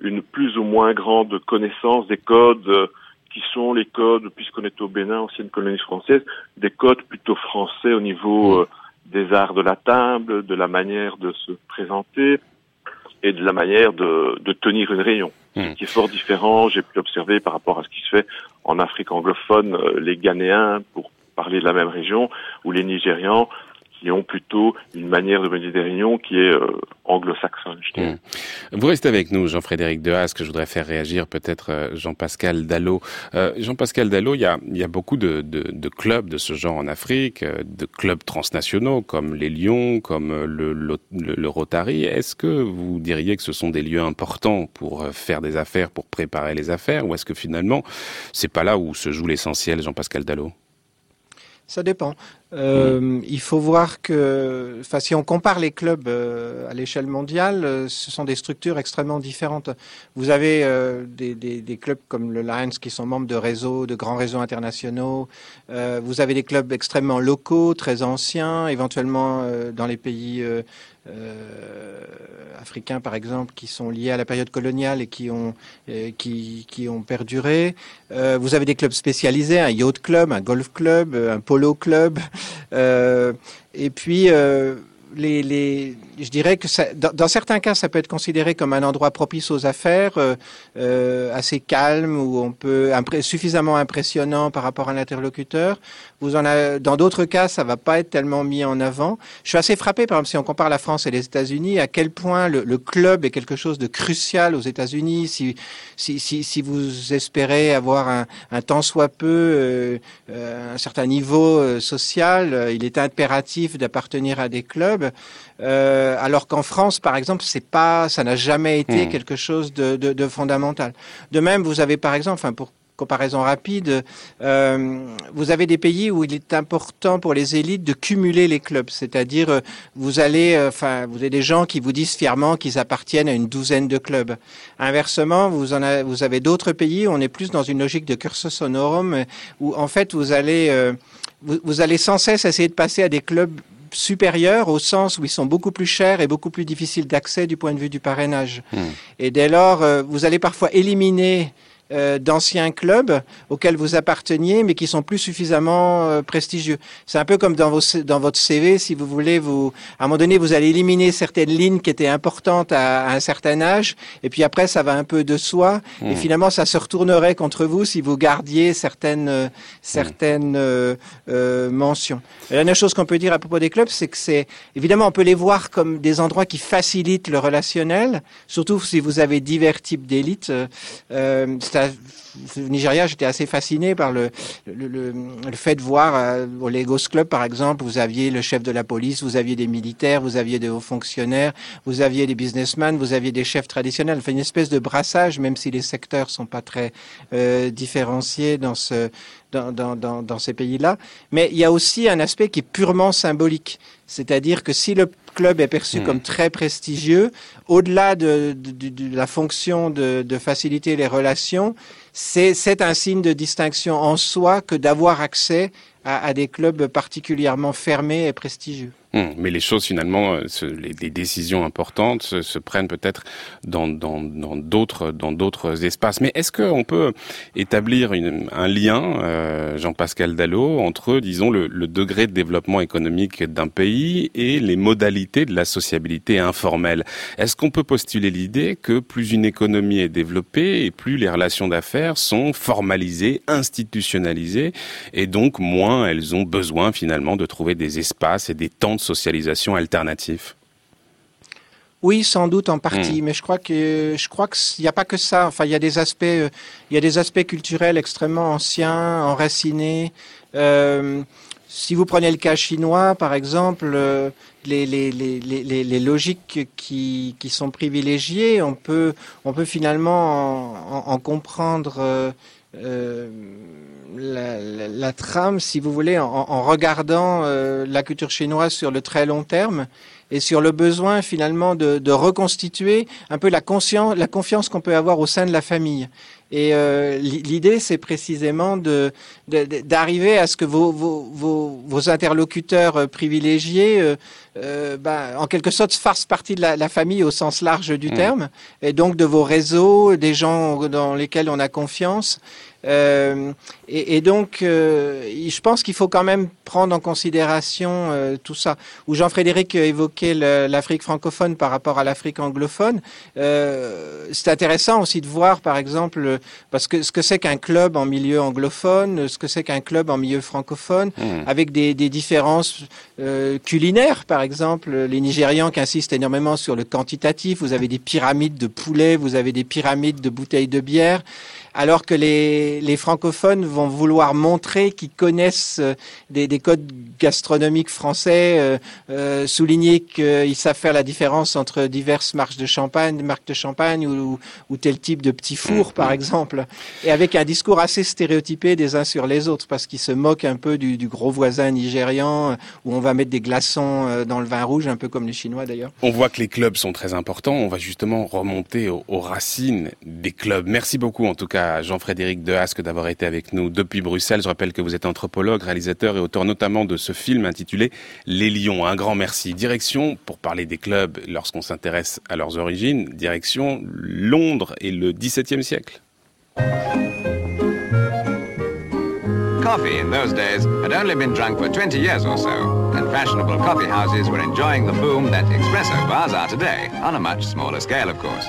G: une plus ou moins grande connaissance des codes qui sont les codes, puisqu'on est au Bénin, ancienne colonie française, des codes plutôt français au niveau mmh. Des arts de la table, de la manière de se présenter, et de la manière de, de tenir une réunion, hmm. qui est fort différent, j'ai pu observer par rapport à ce qui se fait en Afrique anglophone, euh, les Ghanéens, pour parler de la même région, ou les Nigérians, qui ont plutôt une manière de mener des réunions qui est euh, anglo-saxonne.
A: Hmm. Vous restez avec nous, Jean-Frédéric Dehaas, que je voudrais faire réagir peut-être euh, Jean-Pascal Dallot. Euh, Jean-Pascal Dallot, il y a, il y a beaucoup de, de, de, clubs de ce genre en Afrique, de clubs transnationaux comme les Lions, comme le, le, le Rotary. Est-ce que vous diriez que ce sont des lieux importants pour faire des affaires, pour préparer les affaires, ou est-ce que finalement c'est pas là où se joue l'essentiel, Jean-Pascal Dallot?
D: Ça dépend. Euh, il faut voir que, enfin, si on compare les clubs euh, à l'échelle mondiale, euh, ce sont des structures extrêmement différentes. Vous avez euh, des, des, des, clubs comme le Lions qui sont membres de réseaux, de grands réseaux internationaux. vous avez des clubs extrêmement locaux, très anciens, éventuellement dans les pays africains, par exemple, qui sont liés à la période coloniale et qui ont, qui, qui, ont perduré. Vous avez des clubs spécialisés, un yacht club, un golf club, un polo club. Et puis, les, les, je dirais que ça, dans, dans, certains cas, ça peut être considéré comme un endroit propice aux affaires, euh, euh assez calme, où on peut suffisamment impressionnant par rapport à l'interlocuteur. Vous en avez, dans d'autres cas, ça va pas être tellement mis en avant. Je suis assez frappé, par exemple, si on compare la France et les États-Unis, à quel point le, le, club est quelque chose de crucial aux États-Unis. Si, si, si, si, vous espérez avoir un, un tant soit peu euh, euh un certain niveau euh, social, il est impératif d'appartenir à des clubs. Euh, alors qu'en France, par exemple, c'est pas, ça n'a jamais été hmm. quelque chose de, de, de, fondamental. De même, vous avez par exemple, enfin pour comparaison rapide, euh, vous avez des pays où il est important pour les élites de cumuler les clubs, c'est-à-dire euh, vous allez, euh, enfin, vous avez des gens qui vous disent fièrement qu'ils appartiennent à une douzaine de clubs. Inversement, vous en avez, vous avez d'autres pays où on est plus dans une logique de cursus honorum, où en fait vous allez, vous, vous allez sans cesse essayer de passer à des clubs supérieurs au sens où ils sont beaucoup plus chers et beaucoup plus difficiles d'accès du point de vue du parrainage. Hmm. Et dès lors, euh, vous allez parfois éliminer euh, d'anciens clubs auxquels vous apparteniez, mais qui sont plus suffisamment euh, prestigieux. C'est un peu comme dans, vos, dans votre CV, si vous voulez, vous, à un moment donné, vous allez éliminer certaines lignes qui étaient importantes à, un certain âge, et puis après, ça va un peu de soi, et mmh. finalement, ça se retournerait contre vous si vous gardiez certaines, euh, certaines mmh. mentions. la dernière chose qu'on peut dire à propos des clubs, c'est que c'est, évidemment, on peut les voir comme des endroits qui facilitent le relationnel, surtout si vous avez divers types d'élites. Au Nigeria, j'étais assez fasciné par le, fait de voir euh, au Lagos Club, par exemple, vous aviez le chef de la police, vous aviez des militaires, vous aviez des hauts fonctionnaires, vous aviez des businessmen, vous aviez des chefs traditionnels. Enfin, une espèce de brassage, même si les secteurs sont pas très euh, différenciés dans, dans ces pays-là. Mais il y a aussi un aspect qui est purement symbolique. C'est-à-dire que si le club est perçu hmm. comme très prestigieux, au-delà de, de, de, la fonction de, de faciliter les relations, c'est un signe de distinction en soi que d'avoir accès à, à des clubs particulièrement fermés et prestigieux.
A: Hum, mais les choses finalement, euh, les, décisions importantes se, prennent peut-être dans d'autres dans, d'autres espaces. Mais est-ce qu'on peut établir un lien, euh, Jean-Pascal Dallot, entre disons le, le, degré de développement économique d'un pays et les modalités de la sociabilité informelle? Est-ce qu'on peut postuler l'idée que plus une économie est développée et plus les relations d'affaires sont formalisées, institutionnalisées, et donc moins elles ont besoin finalement de trouver des espaces et des temps de socialisation alternative
D: oui, sans doute en partie, hmm. mais je crois que je crois qu'il n'y a pas que ça. Enfin, il y a des aspects, euh, il y a des aspects culturels extrêmement anciens, enracinés. Euh, si vous prenez le cas chinois, par exemple, euh, les, les, les, les, logiques qui, qui sont privilégiées, on peut, on peut finalement en, en, comprendre euh, la, trame, si vous voulez, en, regardant euh, la culture chinoise sur le très long terme et sur le besoin finalement de, de reconstituer un peu la, conscience, la confiance qu'on peut avoir au sein de la famille. Et euh, l'idée, c'est précisément de d'arriver à ce que vos, vos, vos, vos interlocuteurs euh, privilégiés, euh, euh, ben, en quelque sorte, fassent partie de la, la, famille au sens large du mmh. terme, et donc de vos réseaux, des gens dans lesquels on a confiance. Euh, et, et, donc, euh, je pense qu'il faut quand même prendre en considération euh, tout ça. Où Jean-Frédéric évoquait l'Afrique francophone par rapport à l'Afrique anglophone, c'est intéressant aussi de voir, par exemple, parce que ce que c'est qu'un club en milieu anglophone, ce que c'est qu'un club en milieu francophone, mmh. avec des, des différences culinaires, par exemple, les Nigérians qui insistent énormément sur le quantitatif. Vous avez des pyramides de poulet, vous avez des pyramides de bouteilles de bière alors que les, les francophones vont vouloir montrer qu'ils connaissent euh, des, des, codes gastronomiques français, euh, euh, souligner qu'ils savent faire la différence entre diverses marques de champagne, marques de champagne ou, ou tel type de petit four, par mm-hmm. exemple, et avec un discours assez stéréotypé des uns sur les autres, parce qu'ils se moquent un peu du, du, gros voisin nigérian, où on va mettre des glaçons dans le vin rouge, un peu comme les Chinois d'ailleurs.
A: On voit que les clubs sont très importants. On va justement remonter aux, aux racines des clubs. Merci beaucoup en tout cas Jean-Frédéric Dehasque d'avoir été avec nous depuis Bruxelles. Je rappelle que vous êtes anthropologue, réalisateur et auteur notamment de ce film intitulé Les Lions. Un grand merci. Direction, pour parler des clubs lorsqu'on s'intéresse à leurs origines, direction Londres et le XVIIe siècle. Coffee in those days had only been drunk for 20 years or so, and fashionable coffee houses were enjoying the boom that espresso bars are today, on a much smaller scale, of course.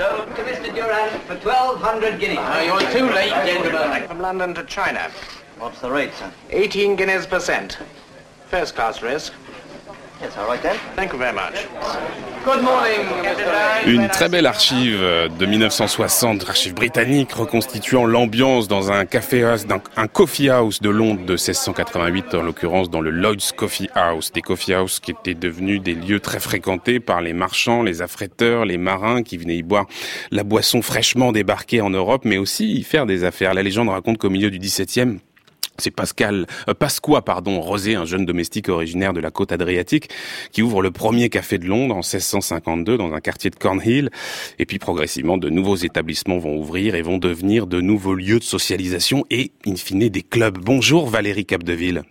A: Sold to Mr. Durant for 1,200 guineas. Uh, you're too late, gentlemen. From London to China. What's the rate, sir? 18 guineas per cent. First class risk. Une très belle archive de 1960, archive britannique reconstituant l'ambiance dans un café house, un coffee house de Londres de 1688, en l'occurrence dans le Lloyd's Coffee House, des coffee house qui étaient devenus des lieux très fréquentés par les marchands, les affréteurs, les marins qui venaient y boire la boisson fraîchement débarquée en Europe, mais aussi y faire des affaires. La légende raconte qu'au milieu du XVIIe, c'est Pascal, euh, Pasqua, pardon, Rosé, un jeune domestique originaire de la côte adriatique, qui ouvre le premier café de Londres en 1652 dans un quartier de Cornhill. Et puis progressivement, de nouveaux établissements vont ouvrir et vont devenir de nouveaux lieux de socialisation et, in fine, des clubs. Bonjour Valérie Capdeville.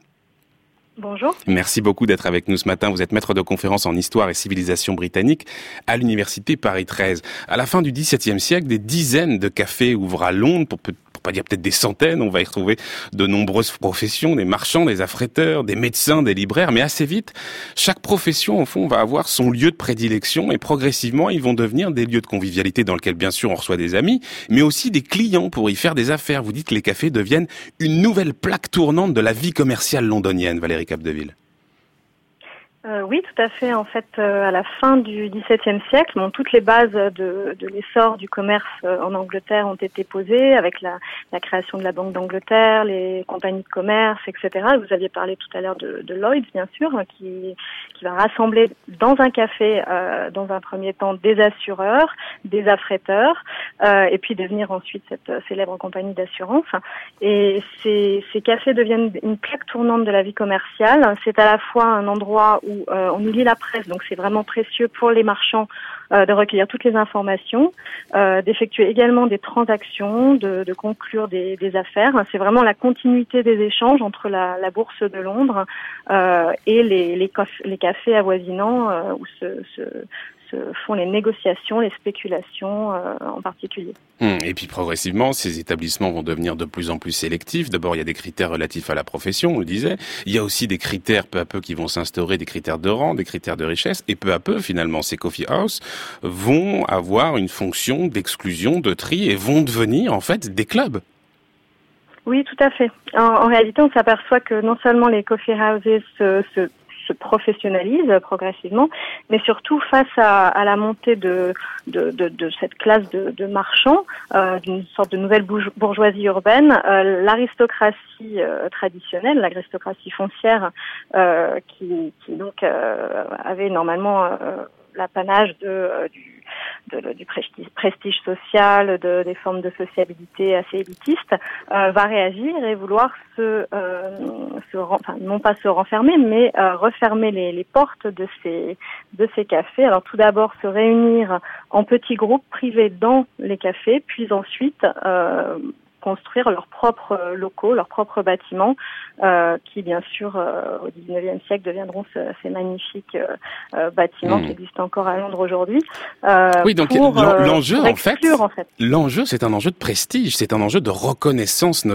H: Bonjour.
A: Merci beaucoup d'être avec nous ce matin. Vous êtes maître de conférence en histoire et civilisation britannique à l'université Paris 13. À la fin du XVIIe siècle, des dizaines de cafés ouvrent à Londres pour pas dire peut-être des centaines, on va y retrouver de nombreuses professions, des marchands, des affréteurs, des médecins, des libraires, mais assez vite, chaque profession, au fond, va avoir son lieu de prédilection et progressivement, ils vont devenir des lieux de convivialité dans lesquels, bien sûr, on reçoit des amis, mais aussi des clients pour y faire des affaires. Vous dites que les cafés deviennent une nouvelle plaque tournante de la vie commerciale londonienne, Valérie Capdeville.
H: Euh, oui, tout à fait. En fait, euh, à la fin du XVIIe siècle, bon, toutes les bases de, de l'essor du commerce euh, en Angleterre ont été posées avec la, la création de la Banque d'Angleterre, les compagnies de commerce, etc. Vous aviez parlé tout à l'heure de, de, Lloyd's, bien sûr, qui, qui va rassembler dans un café, euh, dans un premier temps, des assureurs, des affréteurs, et puis devenir ensuite cette célèbre compagnie d'assurance. Et ces, ces cafés deviennent une plaque tournante de la vie commerciale. C'est à la fois un endroit où euh, on nous lit la presse, donc c'est vraiment précieux pour les marchands euh, de recueillir toutes les informations, euh, d'effectuer également des transactions, de, conclure des, affaires. C'est vraiment la continuité des échanges entre la, bourse de Londres et les, les, cafés avoisinants où se, font les négociations, les spéculations euh, en particulier.
A: Hum, et puis progressivement, ces établissements vont devenir de plus en plus sélectifs. D'abord, il y a des critères relatifs à la profession, on le disait. Il y a aussi des critères peu à peu qui vont s'instaurer, des critères de rang, des critères de richesse. Et peu à peu, finalement, ces coffee house vont avoir une fonction d'exclusion, de tri et vont devenir en fait des clubs.
H: Oui, tout à fait. En, réalité, on s'aperçoit que non seulement les coffee houses se, se se professionnalise progressivement, mais surtout face à, la montée de, de, cette classe de, marchands, euh, d'une sorte de nouvelle bourgeoisie urbaine, euh, l'aristocratie euh, traditionnelle, l'aristocratie foncière, qui, qui, donc avait normalement l'apanage de, du du prestige, social, de, des formes de sociabilité assez élitistes, euh, va réagir et vouloir se, euh, se enfin, non pas se renfermer, mais euh, refermer les, les, portes de ces de ces cafés. Alors tout d'abord se réunir en petits groupes privés dans les cafés, puis ensuite construire leurs propres locaux, leurs propres bâtiments, euh, qui bien sûr euh, au XIXe siècle deviendront ces magnifiques euh, bâtiments hmm. qui existent encore à Londres aujourd'hui.
A: oui, donc l'enjeu en fait, l'enjeu c'est un enjeu de prestige, c'est un enjeu de reconnaissance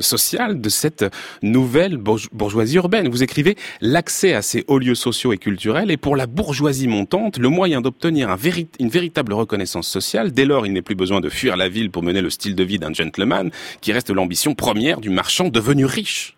A: sociale de cette nouvelle bourgeoisie urbaine. Vous écrivez l'accès à ces hauts lieux sociaux et culturels est pour la bourgeoisie montante le moyen d'obtenir un une véritable reconnaissance sociale. Dès lors, il n'est plus besoin de fuir la ville pour mener le style de vie d'un qui reste l'ambition première du marchand devenu riche.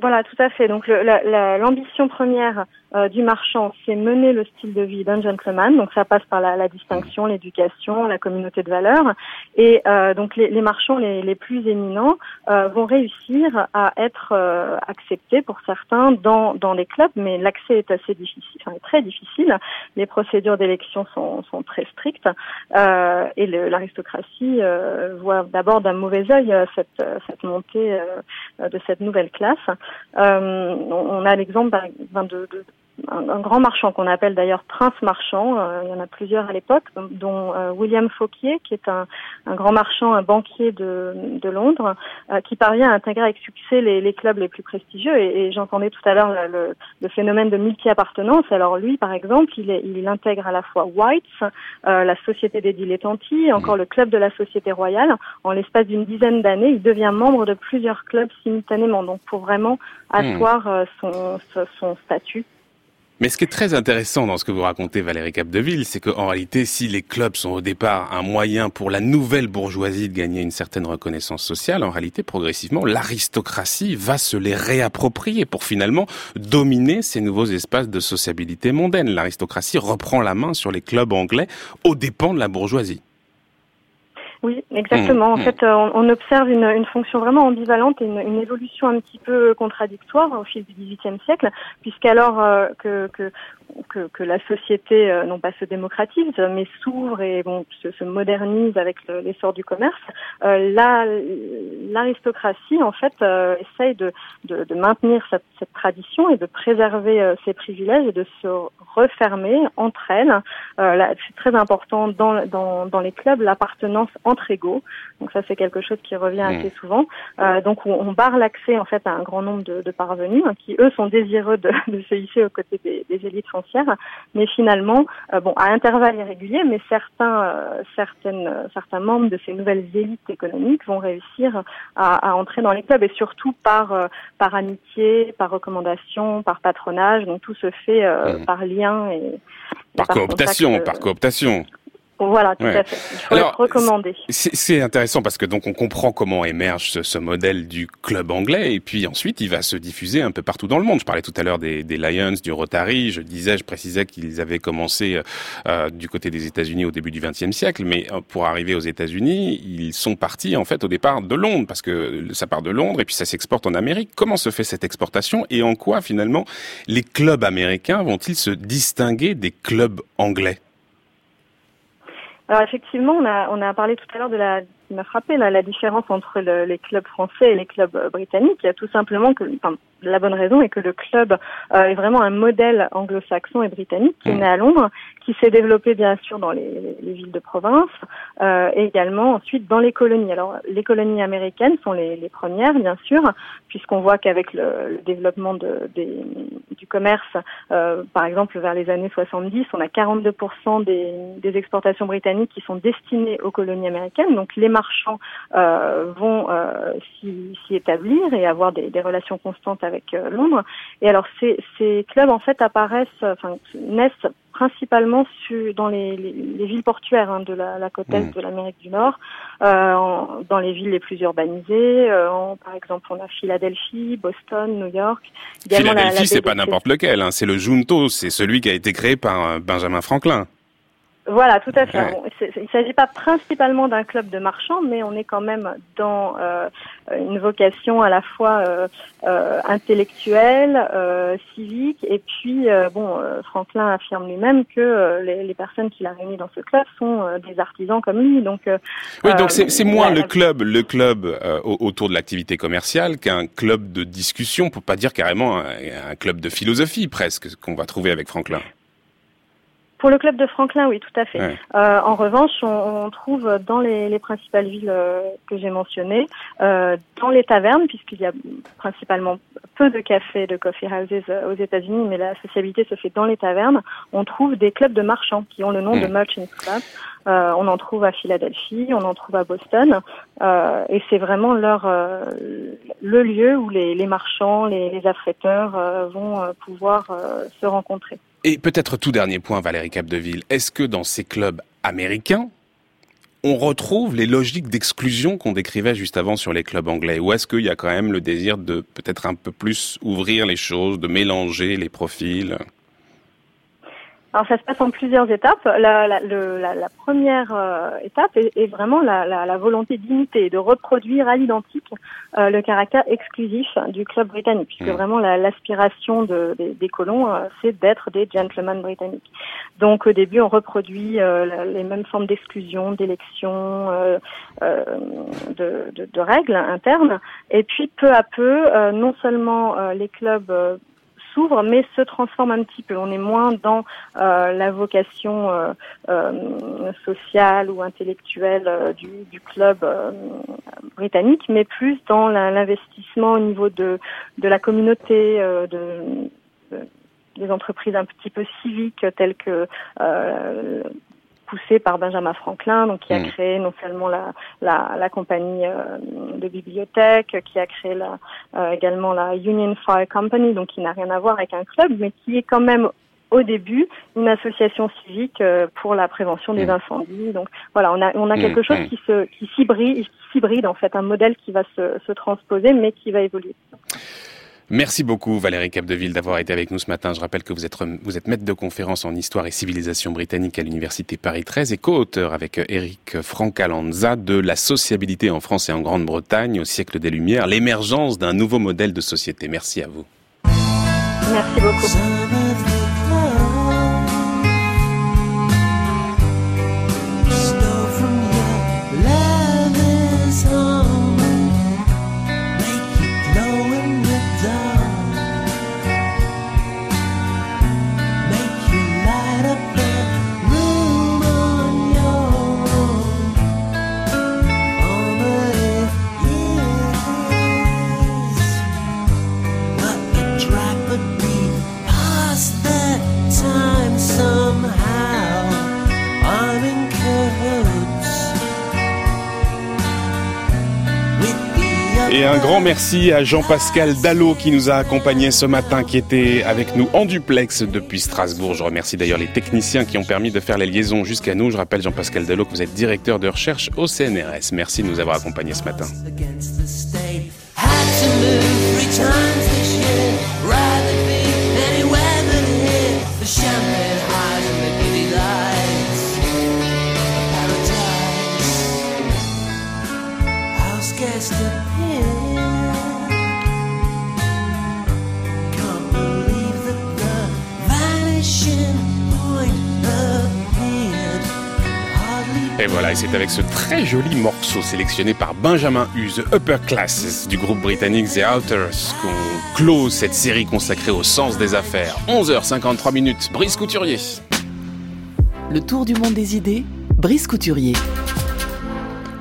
H: Voilà, tout à fait. Donc l'ambition première euh, du marchand, c'est mener le style de vie d'un gentleman. Donc ça passe par la, la distinction, l'éducation, la communauté de valeurs. Et euh, donc les, les marchands les, les, plus éminents euh, vont réussir à être euh, acceptés pour certains dans, dans les clubs, mais l'accès est assez difficile, enfin, très difficile. Les procédures d'élection sont, sont, très strictes euh, et l'aristocratie voit d'abord d'un mauvais œil cette, cette montée de cette nouvelle classe. on a l'exemple de, de un, grand marchand qu'on appelle d'ailleurs prince marchand. Euh, il y en a plusieurs à l'époque, dont euh, William Fauquier, qui est un, un, grand marchand, un banquier de, de Londres, euh, qui parvient à intégrer avec succès les, les clubs les plus prestigieux. Et, j'entendais tout à l'heure le, le, phénomène de multi-appartenance. Alors lui, par exemple, il, est, il intègre à la fois White's, la Société des dilettanti, encore le club de la Société royale. En l'espace d'une dizaine d'années, il devient membre de plusieurs clubs simultanément. Donc pour vraiment asseoir son, son statut
A: mais ce qui est très intéressant dans ce que vous racontez, Valérie Capdeville, c'est qu'en réalité, si les clubs sont au départ un moyen pour la nouvelle bourgeoisie de gagner une certaine reconnaissance sociale, en réalité, progressivement, l'aristocratie va se les réapproprier pour finalement dominer ces nouveaux espaces de sociabilité mondaine. L'aristocratie reprend la main sur les clubs anglais aux dépens de la bourgeoisie.
H: Oui, exactement. En mmh, fait, euh, on, observe une, une, fonction vraiment ambivalente et une, une, évolution un petit peu contradictoire au fil du XVIIIe siècle, puisqu'alors euh, que, que que, que, la société euh, non pas se démocratise, mais s'ouvre et bon, se, se modernise avec l'essor du commerce, euh, l'aristocratie en fait euh, essaye de, de, de maintenir cette, cette, tradition et de préserver euh, ses privilèges et de se refermer entre elles. c'est très important dans, dans, dans les clubs l'appartenance entre égaux. Donc ça c'est quelque chose qui revient mmh. assez souvent. donc on, on barre l'accès en fait à un grand nombre de, de parvenus hein, qui eux sont désireux de, de se hisser aux côtés des, des élites mais finalement, euh, bon, à intervalles irréguliers, mais certains, euh, certaines, certains membres de ces nouvelles élites économiques vont réussir à, entrer dans les clubs et surtout par, euh, par amitié, par recommandation, par patronage. Donc tout se fait mmh. par lien et,
A: par, cooptation, par cooptation.
H: Voilà, tout à fait. Il faut être recommandé.
A: C'est intéressant parce que donc on comprend comment émerge ce, ce, modèle du club anglais et puis ensuite il va se diffuser un peu partout dans le monde. Je parlais tout à l'heure des, des, Lions, du Rotary. Je disais, je précisais qu'ils avaient commencé euh, du côté des États-Unis au début du XXe siècle, mais euh, pour arriver aux États-Unis, ils sont partis en fait au départ de Londres parce que ça part de Londres et puis ça s'exporte en Amérique. Comment se fait cette exportation et en quoi finalement les clubs américains vont-ils se distinguer des clubs anglais?
H: Alors effectivement, on a, on a parlé tout à l'heure de la qui m'a frappé là, la différence entre le, les clubs français et les clubs euh, britanniques. Il y a tout simplement que, enfin, la bonne raison est que le club euh, est vraiment un modèle anglo-saxon et britannique qui est mmh. né à Londres, qui s'est développé bien sûr dans les, les villes de province euh, et également ensuite dans les colonies. Alors les colonies américaines sont les, les premières bien sûr, puisqu'on voit qu'avec le, le, développement de, des, du commerce, euh, par exemple vers les années 70, on a 42% des, des exportations britanniques qui sont destinées aux colonies américaines. Donc les marchands euh, vont euh, s'y établir et avoir des, relations constantes avec euh, Londres. Et alors ces, ces clubs en fait apparaissent, enfin naissent principalement dans les, villes portuaires hein, de la, côte est mmh. de l'Amérique du Nord, dans les villes les plus urbanisées. par exemple, on a Philadelphie, Boston, New York.
A: Philadelphie, c'est pas n'importe lequel. Hein, c'est le Junto, c'est celui qui a été créé par Benjamin Franklin.
H: Voilà, tout à fait. il ne s'agit pas principalement d'un club de marchands, mais on est quand même dans euh, une vocation à la fois euh, euh, intellectuelle, civique, et puis bon, Franklin affirme lui-même que les, personnes qu'il a réunies dans ce club sont des artisans comme lui. Donc
A: oui, donc c'est moins le club, le club autour de l'activité commerciale qu'un club de discussion, pour pas dire carrément un club de philosophie presque qu'on va trouver avec Franklin.
H: Pour le club de Franklin, oui, tout à fait. Euh, en revanche, on, trouve dans les, principales villes euh, que j'ai mentionnées, euh, dans les tavernes, puisqu'il y a principalement peu de cafés, de coffee houses aux États-Unis, mais la sociabilité se fait dans les tavernes, on trouve des clubs de marchands qui ont le nom de Merchant Club. on en trouve à Philadelphie, on en trouve à Boston, et c'est vraiment leur le lieu où les, marchands, les, les affréteurs vont pouvoir se rencontrer.
A: Et peut-être tout dernier point, Valérie Capdeville, est-ce que dans ces clubs américains, on retrouve les logiques d'exclusion qu'on décrivait juste avant sur les clubs anglais? Ou est-ce qu'il y a quand même le désir de peut-être un peu plus ouvrir les choses, de mélanger les profils?
H: Alors ça se passe en plusieurs étapes. La, la, la, la première euh, étape est, est vraiment la, volonté d'imiter, de reproduire à l'identique euh, le caractère exclusif du club britannique, puisque mmh. vraiment l'aspiration de, des, colons, euh, c'est d'être des gentlemen britanniques. Donc au début, on reproduit les mêmes formes d'exclusion, d'élection, de, de, de, règles internes, et puis peu à peu, non seulement les clubs mais se transforme un petit peu. On est moins dans euh, la vocation euh, euh, sociale ou intellectuelle du, du, club britannique, mais plus dans l'investissement au niveau de, de la communauté, de, des entreprises un petit peu civiques telles que poussé par Benjamin Franklin, donc qui a mm. créé non seulement la, la, la compagnie euh, de bibliothèque, qui a créé la, euh, également la Union Fire Company, donc qui n'a rien à voir avec un club, mais qui est quand même au début une association civique euh, pour la prévention des mm. incendies. Donc voilà, on a on a mm, quelque chose qui se qui s'hybride, s'hybride en fait, un modèle qui va se, se transposer, mais qui va évoluer.
A: Merci beaucoup Valérie Capdeville d'avoir été avec nous ce matin. Je rappelle que vous êtes, vous êtes maître de conférence en histoire et civilisation britannique à l'université Paris 13 et co-auteur avec Eric Francalanza de La sociabilité en France et en Grande-Bretagne au siècle des Lumières, l'émergence d'un nouveau modèle de société. Merci à vous.
H: Merci beaucoup.
A: Un grand merci à Jean-Pascal Dallot qui nous a accompagnés ce matin, qui était avec nous en duplex depuis Strasbourg. Je remercie d'ailleurs les techniciens qui ont permis de faire les liaisons jusqu'à nous. Je rappelle Jean-Pascal Dallot que vous êtes directeur de recherche au CNRS. Merci de nous avoir accompagnés ce matin. Et voilà, et c'est avec ce très joli morceau sélectionné par Benjamin Hughes, Upper Classes du groupe britannique The Outers, qu'on close cette série consacrée au sens des affaires. 11h53 minutes, Brice Couturier.
E: Le tour du monde des idées, Brice Couturier.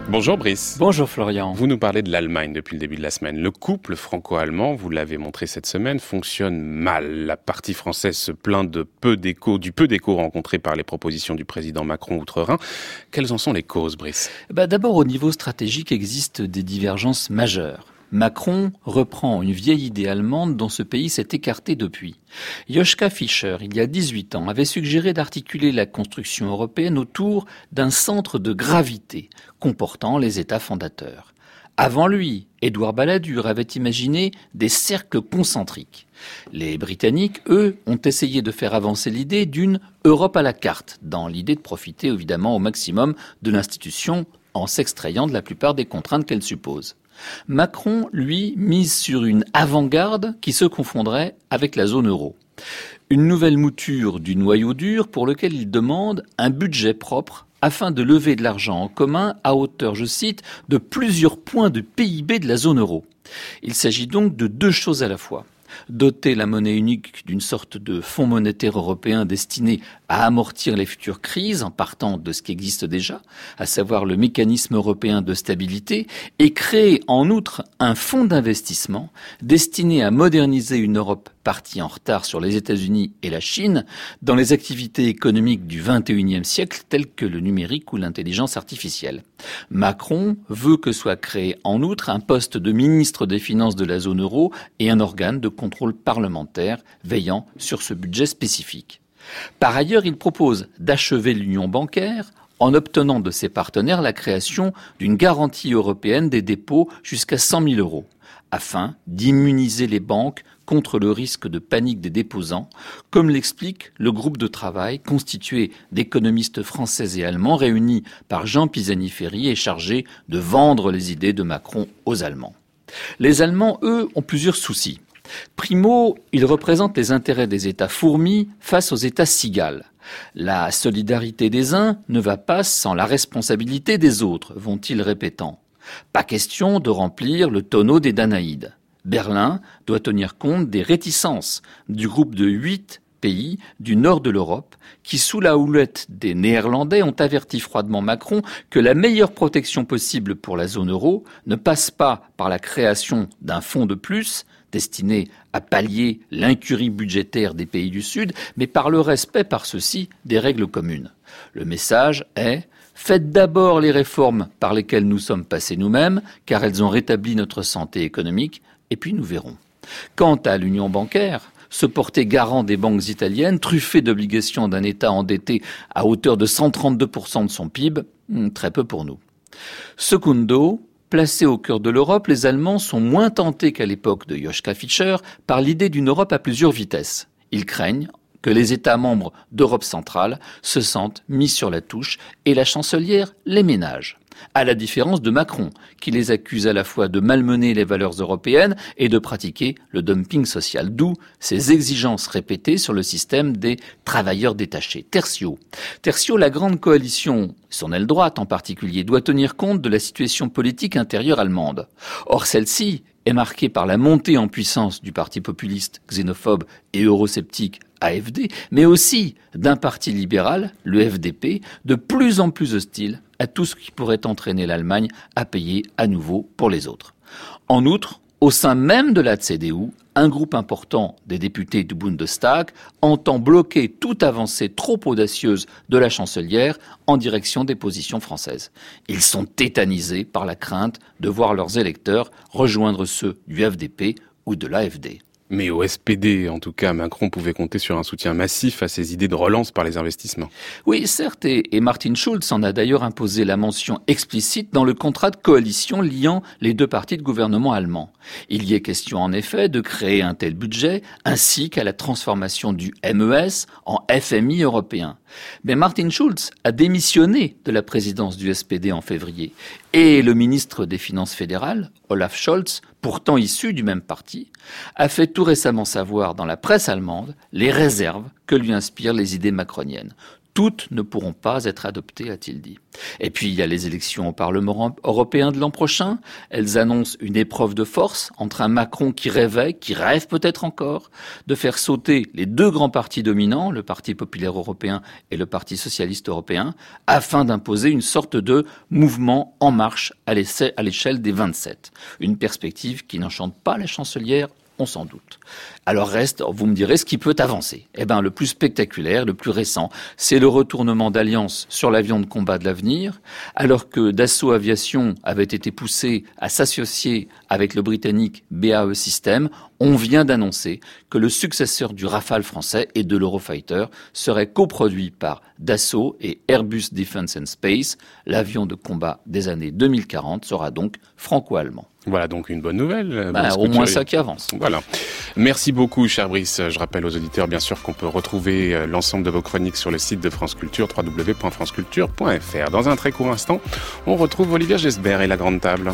A: Bonjour Brice.
C: Bonjour Florian.
A: Vous nous parlez de l'Allemagne depuis le début de la semaine. Le couple franco-allemand, vous l'avez montré cette semaine, fonctionne mal. La partie française se plaint de peu d'écho, du peu d'écho rencontré par les propositions du président Macron outre-Rhin. Quelles en sont les causes, Brice?
C: Bah D'abord, au niveau stratégique, existent des divergences majeures. Macron reprend une vieille idée allemande dont ce pays s'est écarté depuis. Joschka Fischer, il y a 18 ans, avait suggéré d'articuler la construction européenne autour d'un centre de gravité comportant les États fondateurs.
I: Avant lui, Édouard Balladur avait imaginé des cercles concentriques. Les Britanniques, eux, ont essayé de faire avancer l'idée d'une Europe à la carte, dans l'idée de profiter évidemment au maximum de l'institution en s'extrayant de la plupart des contraintes qu'elle suppose. Macron, lui, mise sur une avant-garde qui se confondrait avec la zone euro. Une nouvelle mouture du noyau dur pour lequel il demande un budget propre afin de lever de l'argent en commun à hauteur, je cite, de plusieurs points de PIB de la zone euro. Il s'agit donc de deux choses à la fois doter la monnaie unique d'une sorte de fonds monétaire européen destiné à amortir les futures crises en partant de ce qui existe déjà, à savoir le mécanisme européen de stabilité, et créer en outre un fonds d'investissement destiné à moderniser une Europe partie en retard sur les États-Unis et la Chine dans les activités économiques du XXIe siècle telles que le numérique ou l'intelligence artificielle. Macron veut que soit créé en outre un poste de ministre des Finances de la zone euro et un organe de contrôle parlementaire veillant sur ce budget spécifique. Par ailleurs, il propose d'achever l'union bancaire en obtenant de ses partenaires la création d'une garantie européenne des dépôts jusqu'à 100 000 euros, afin d'immuniser les banques contre le risque de panique des déposants, comme l'explique le groupe de travail constitué d'économistes français et allemands réunis par Jean Pisani-Ferry et chargé de vendre les idées de Macron aux Allemands. Les Allemands, eux, ont plusieurs soucis. Primo, ils représentent les intérêts des États fourmis face aux États cigales. La solidarité des uns ne va pas sans la responsabilité des autres, vont-ils répétant. Pas question de remplir le tonneau des Danaïdes. Berlin doit tenir compte des réticences du groupe de huit pays du nord de l'Europe qui, sous la houlette des Néerlandais, ont averti froidement Macron que la meilleure protection possible pour la zone euro ne passe pas par la création d'un fonds de plus, destiné à pallier l'incurie budgétaire des pays du Sud, mais par le respect par ceux-ci des règles communes. Le message est Faites d'abord les réformes par lesquelles nous sommes passés nous-mêmes, car elles ont rétabli notre santé économique, et puis nous verrons. Quant à l'union bancaire, se porter garant des banques italiennes, truffées d'obligations d'un État endetté à hauteur de 132% de son PIB, hmm, très peu pour nous. Secundo, Placés au cœur de l'Europe, les Allemands sont moins tentés qu'à l'époque de Joschka Fischer par l'idée d'une Europe à plusieurs vitesses. Ils craignent que les États membres d'Europe centrale se sentent mis sur la touche et la chancelière les ménage à la différence de Macron, qui les accuse à la fois de malmener les valeurs européennes et de pratiquer le dumping social, d'où ses exigences répétées sur le système des travailleurs détachés. Tertio. Tertio, la grande coalition, son aile droite en particulier, doit tenir compte de la situation politique intérieure allemande. Or, celle-ci est marquée par la montée en puissance du parti populiste, xénophobe et eurosceptique AFD, mais aussi d'un parti libéral, le FDP, de plus en plus hostile à tout ce qui pourrait entraîner l'Allemagne à payer à nouveau pour les autres. En outre, au sein même de la CDU, un groupe important des députés du Bundestag entend bloquer toute avancée trop audacieuse de la chancelière en direction des positions françaises. Ils sont tétanisés par la crainte de voir leurs électeurs rejoindre ceux du FDP ou de l'AFD.
A: Mais au SPD, en tout cas, Macron pouvait compter sur un soutien massif à ses idées de relance par les investissements.
I: Oui, certes, et, Martin Schulz en a d'ailleurs imposé la mention explicite dans le contrat de coalition liant les deux partis de gouvernement allemand. Il y est question en effet de créer un tel budget, ainsi qu'à la transformation du MES en FMI européen. Mais Martin Schulz a démissionné de la présidence du SPD en février, et le ministre des Finances fédérales, Olaf Scholz, pourtant issu du même parti, a fait tout récemment savoir dans la presse allemande les réserves que lui inspirent les idées macroniennes toutes ne pourront pas être adoptées, a-t-il dit. Et puis il y a les élections au Parlement européen de l'an prochain. Elles annoncent une épreuve de force entre un Macron qui rêvait, qui rêve peut-être encore, de faire sauter les deux grands partis dominants, le Parti populaire européen et le Parti socialiste européen, afin d'imposer une sorte de mouvement en marche à l'échelle des 27. Une perspective qui n'enchante pas la chancelière on s'en doute. Alors reste, vous me direz, ce qui peut avancer. Eh bien, le plus spectaculaire, le plus récent, c'est le retournement d'alliance sur l'avion de combat de l'avenir, alors que Dassault Aviation avait été poussé à s'associer avec le britannique BAE System, on vient d'annoncer que le successeur du Rafale français et de l'Eurofighter serait coproduit par Dassault et Airbus Defence and Space. L'avion de combat des années 2040 sera donc franco-allemand.
A: Voilà donc une bonne nouvelle.
I: Bah, au moins ça qui avance.
A: Voilà. Merci beaucoup, cher Brice. Je rappelle aux auditeurs, bien sûr, qu'on peut retrouver euh, l'ensemble de vos chroniques sur le site de France Culture, www.franceculture.fr. Dans un très court instant, on retrouve Olivier Gesbert et la Grande Table.